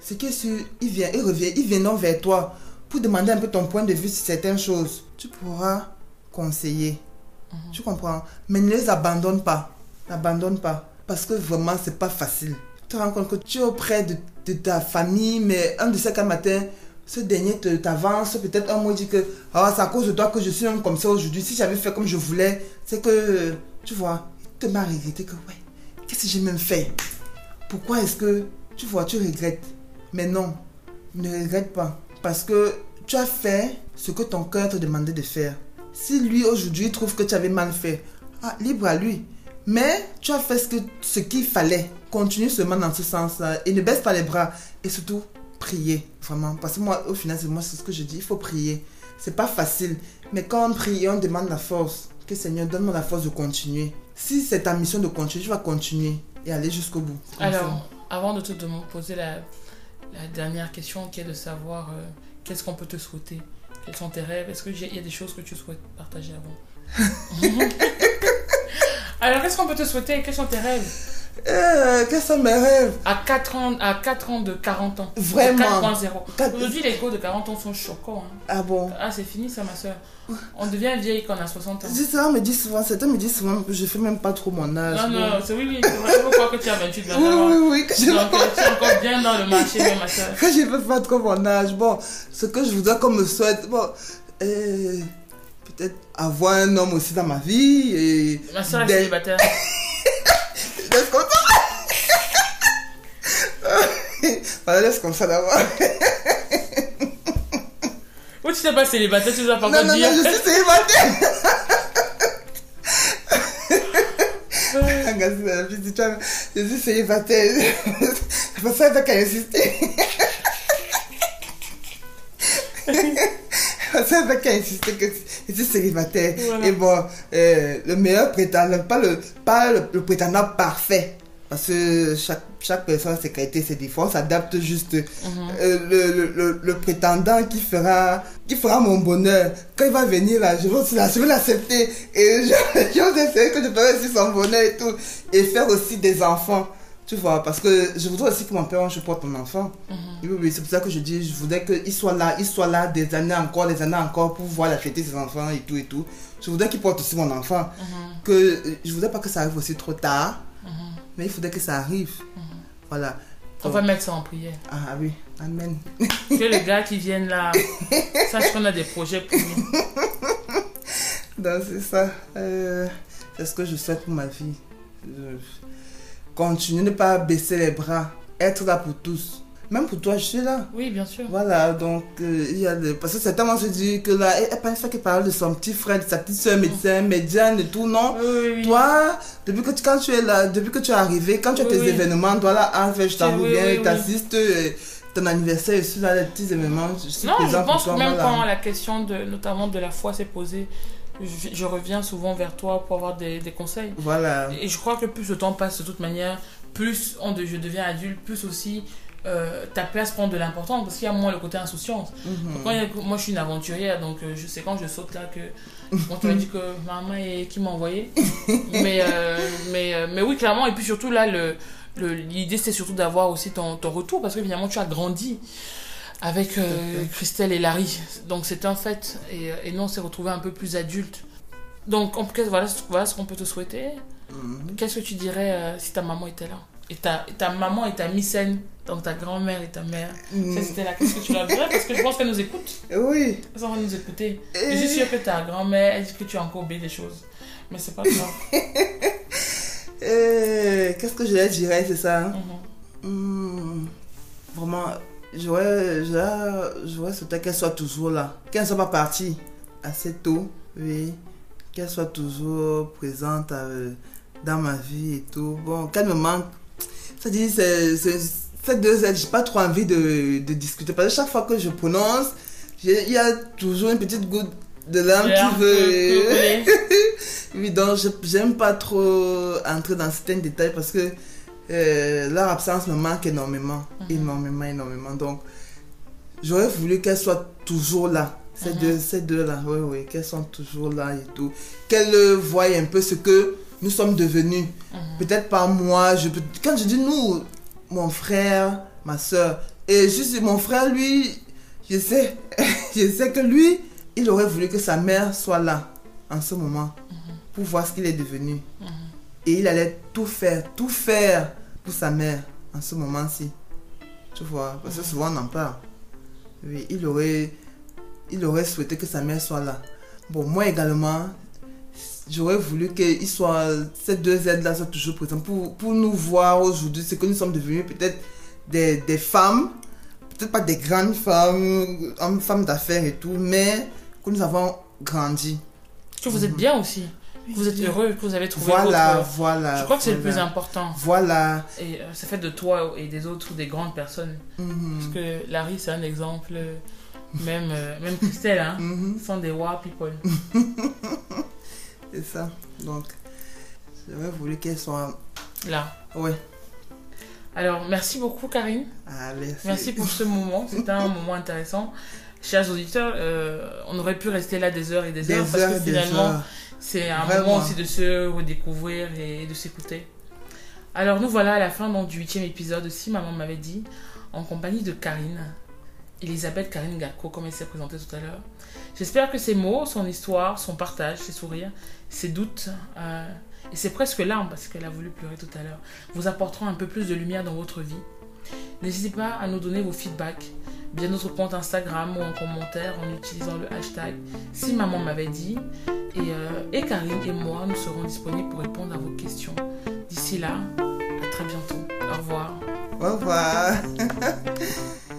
c'est que si ils viennent, ils reviennent, ils viendront vers toi pour demander un peu ton point de vue sur certaines choses. Tu pourras conseiller. Tu comprends Mais ne les abandonne pas. N'abandonne pas. Parce que vraiment, c'est pas facile. Tu te rends compte que tu es auprès de, de ta famille, mais un de ces quatre matins, ce dernier t'avance, peut-être un mot dit que ah, c'est à cause de toi que je suis même comme ça aujourd'hui. Si j'avais fait comme je voulais, c'est que, tu vois, il te m'a regretté que, ouais, qu'est-ce que j'ai même fait? Pourquoi est-ce que, tu vois, tu regrettes? Mais non, ne regrette pas. Parce que tu as fait ce que ton cœur te demandait de faire. Si lui, aujourd'hui, trouve que tu avais mal fait, ah, libre à lui. Mais tu as fait ce qu'il fallait. Continue seulement dans ce sens-là. Et ne baisse pas les bras. Et surtout, prier. Vraiment. Parce que moi, au final, c'est moi, c'est ce que je dis. Il faut prier. C'est pas facile. Mais quand on prie et on demande la force, que Seigneur, donne-moi la force de continuer. Si c'est ta mission de continuer, tu vas continuer et aller jusqu'au bout. Alors, avant de te demander- poser la, la dernière question, qui est de savoir euh, qu'est-ce qu'on peut te souhaiter? Quels sont tes rêves? Est-ce qu'il y a des choses que tu souhaites partager avant? Alors, qu'est-ce qu'on peut te souhaiter? Quels sont tes rêves? Euh, quels sont mes rêves? À 4, ans, à 4 ans de 40 ans Vraiment. 4.0. Quatre- Aujourd'hui, les go de 40 ans sont choquants. hein. Ah bon? Ah, c'est fini ça, ma soeur. On devient vieille quand on a 60 ans. C'est ça, on me dit souvent, certains me disent souvent que je fais même pas trop mon âge. Non, non, c'est oui, oui. Je veux croire que tu as 28, Oui, 29 ans. oui, oui, que je Donc, tu es encore bien dans le marché, ma soeur. que je veux pas trop mon âge. Bon, ce que je voudrais qu'on me souhaite, bon, euh, peut-être avoir un homme aussi dans ma vie et. Ma soeur est Des- célibataire. Laisse comme ça. voilà, laisse comme ça d'abord. Ou tu n'es pas célibataire, tu ne pas Non, encore non, dire. non, je suis célibataire. Tu je suis célibataire. C'est pour ça qu'elle a insisté. C'est ça qu'elle a insisté que je suis célibataire. Voilà. Et bon, euh, le meilleur prétendant, pas le, pas le, le prétendant parfait. Parce que chaque, chaque personne a ses qualités, ses défauts, on s'adapte juste. Mhm. Euh, le, le, le, le prétendant qui fera, qui fera mon bonheur, quand il va venir là, je vais, je vais l'accepter et je, je vais essayer que je ferai aussi son bonheur et tout. Et faire aussi des enfants, tu vois, parce que je voudrais aussi que mon père, je porte mon enfant. Mhm. Oui, oui, c'est pour ça que je dis, je voudrais qu'il soit là, il soit là des années encore, des années encore pour voir la fêter ses enfants et tout et tout. Je voudrais qu'il porte aussi mon enfant. Mhm. Que, euh, je voudrais pas que ça arrive aussi trop tard, Mhm. mais il faudrait que ça arrive. Voilà. On va mettre ça en prière. Ah oui, Amen. Que les gars qui viennent là sachent qu'on a des projets pour nous. Donc c'est ça. Euh, c'est ce que je souhaite pour ma vie. Je- Continuer, ne pas baisser les bras. Être là pour tous. Même pour toi, je suis là. Oui, bien sûr. Voilà, donc euh, il y a le... Parce que certains vont se dire que là, elle elle pense qu'elle parle de son petit frère, de sa petite soeur médecin, médiane et tout, non? Oui. Toi, depuis que tu, quand tu es là, depuis que tu es arrivé, quand tu as Oui, tes événements, toi là, en fait, je t'envoie Oui, bien, t'assistes, euh, ton anniversaire, je suis là, les petits événements, je suis Non, je présent pour pense toi, que même voilà. quand la question de, notamment de la foi s'est posée, je, je reviens souvent vers toi pour avoir des, des conseils. Voilà, Et je crois que plus le temps passe de toute manière, plus on de- je deviens adulte, plus aussi euh, ta place prend de l'importance parce qu'il y a moins le côté insouciance. Mhm. Quand moi je suis une aventurière donc euh, je sais quand je saute là que tu m'as dit que maman est qui m'a envoyé mais, euh, mais, euh, mais oui clairement et puis surtout là le le- l'idée c'est surtout d'avoir aussi ton, ton retour parce que évidemment tu as grandi avec euh, Christelle et Larry donc c'est un fait et, euh, et nous on s'est retrouvés un peu plus adultes donc en tout cas, voilà, ce- voilà ce qu'on peut te souhaiter Mhm. Qu'est-ce que tu dirais euh, si ta maman était là? Et ta, et ta maman et ta mycène, donc ta grand-mère et ta mère, Mhm. ça c'était là, qu'est-ce que tu leur dirais Parce que je pense qu'elle nous écoute. Oui. Elle va nous écouter. Et- Je suis sûre que ta grand-mère, elle dit que tu as encore oublié des choses. Mais c'est pas grave. Qu'est-ce que je leur dirais, c'est ça hein? Mhm. Hmm, Vraiment, j'aurais j'aurais- j'aurais souhaité qu'elle soit toujours là. Qu'elle ne soit pas partie assez tôt, oui. Qu'elle soit toujours présente euh, dans ma vie et tout. Bon, qu'elle me manque. Ça dit, c'est c'est- ces deux aides, j'ai pas trop envie de, de discuter. Parce que chaque fois que je prononce, il y a toujours une petite goutte de un qui veut. Oui, donc je- j'aime pas trop entrer dans certains détails parce que euh, leur absence me manque énormément, Mhm. énormément, énormément. Donc, j'aurais voulu qu'elles soient toujours là. Ces Mhm. deux, ces deux-là, oui, oui, qu'elles soient toujours là et tout. Qu'elles voient un peu ce que nous sommes devenus. Mhm. Peut-être pas moi, je quand je dis nous, mon frère, ma soeur, et juste mon frère, lui, je sais, je sais que lui, il aurait voulu que sa mère soit là en ce moment pour voir ce qu'il est devenu. Et il allait tout faire, tout faire pour sa mère en ce moment-ci. Tu vois, parce que souvent on en parle. Oui, il aurait, il aurait souhaité que sa mère soit là. Bon, moi également, j'aurais voulu que soit, ces deux aides-là soient toujours présentes pour, pour nous voir aujourd'hui, ce que nous sommes devenus peut-être des, des femmes, peut-être pas des grandes femmes, hommes, femmes d'affaires et tout, mais que nous avons grandi. Que vous êtes bien aussi. Vous êtes heureux, que vous avez trouvé Voilà, votre... voilà. Je crois que c'est le plus important. Voilà. Et euh, ça fait de toi et des autres des grandes personnes. Mhm. Parce que Larry, c'est un exemple. euh, Même, euh, même Christelle, hein, Mhm. sont des war people. C'est ça. Donc, j'aurais voulu qu'elle soit. Là. Ouais. Alors, merci beaucoup, Karine. Ah, merci. Merci pour ce moment. C'était un moment intéressant. Chers auditeurs, euh, on aurait pu rester là des heures et des, Des heures parce heures, que finalement, heures. C'est un Vraiment. moment aussi de se redécouvrir et de s'écouter. Alors, nous voilà à la fin donc, du huitième épisode, si maman m'avait dit, en compagnie de Karine, Elisabeth Karine Gacko, comme elle s'est présentée tout à l'heure. J'espère que ses mots, son histoire, son partage, ses sourires, ses doutes euh, et ses presque larmes, parce qu'elle a voulu pleurer tout à l'heure, vous apporteront un peu plus de lumière dans votre vie. N'hésitez pas à nous donner vos feedbacks via notre compte Instagram ou en commentaire en utilisant le hashtag si maman m'avait dit. Et, euh, et Karine et moi, nous serons disponibles pour répondre à vos questions. D'ici là, à très bientôt. Au revoir. Au revoir.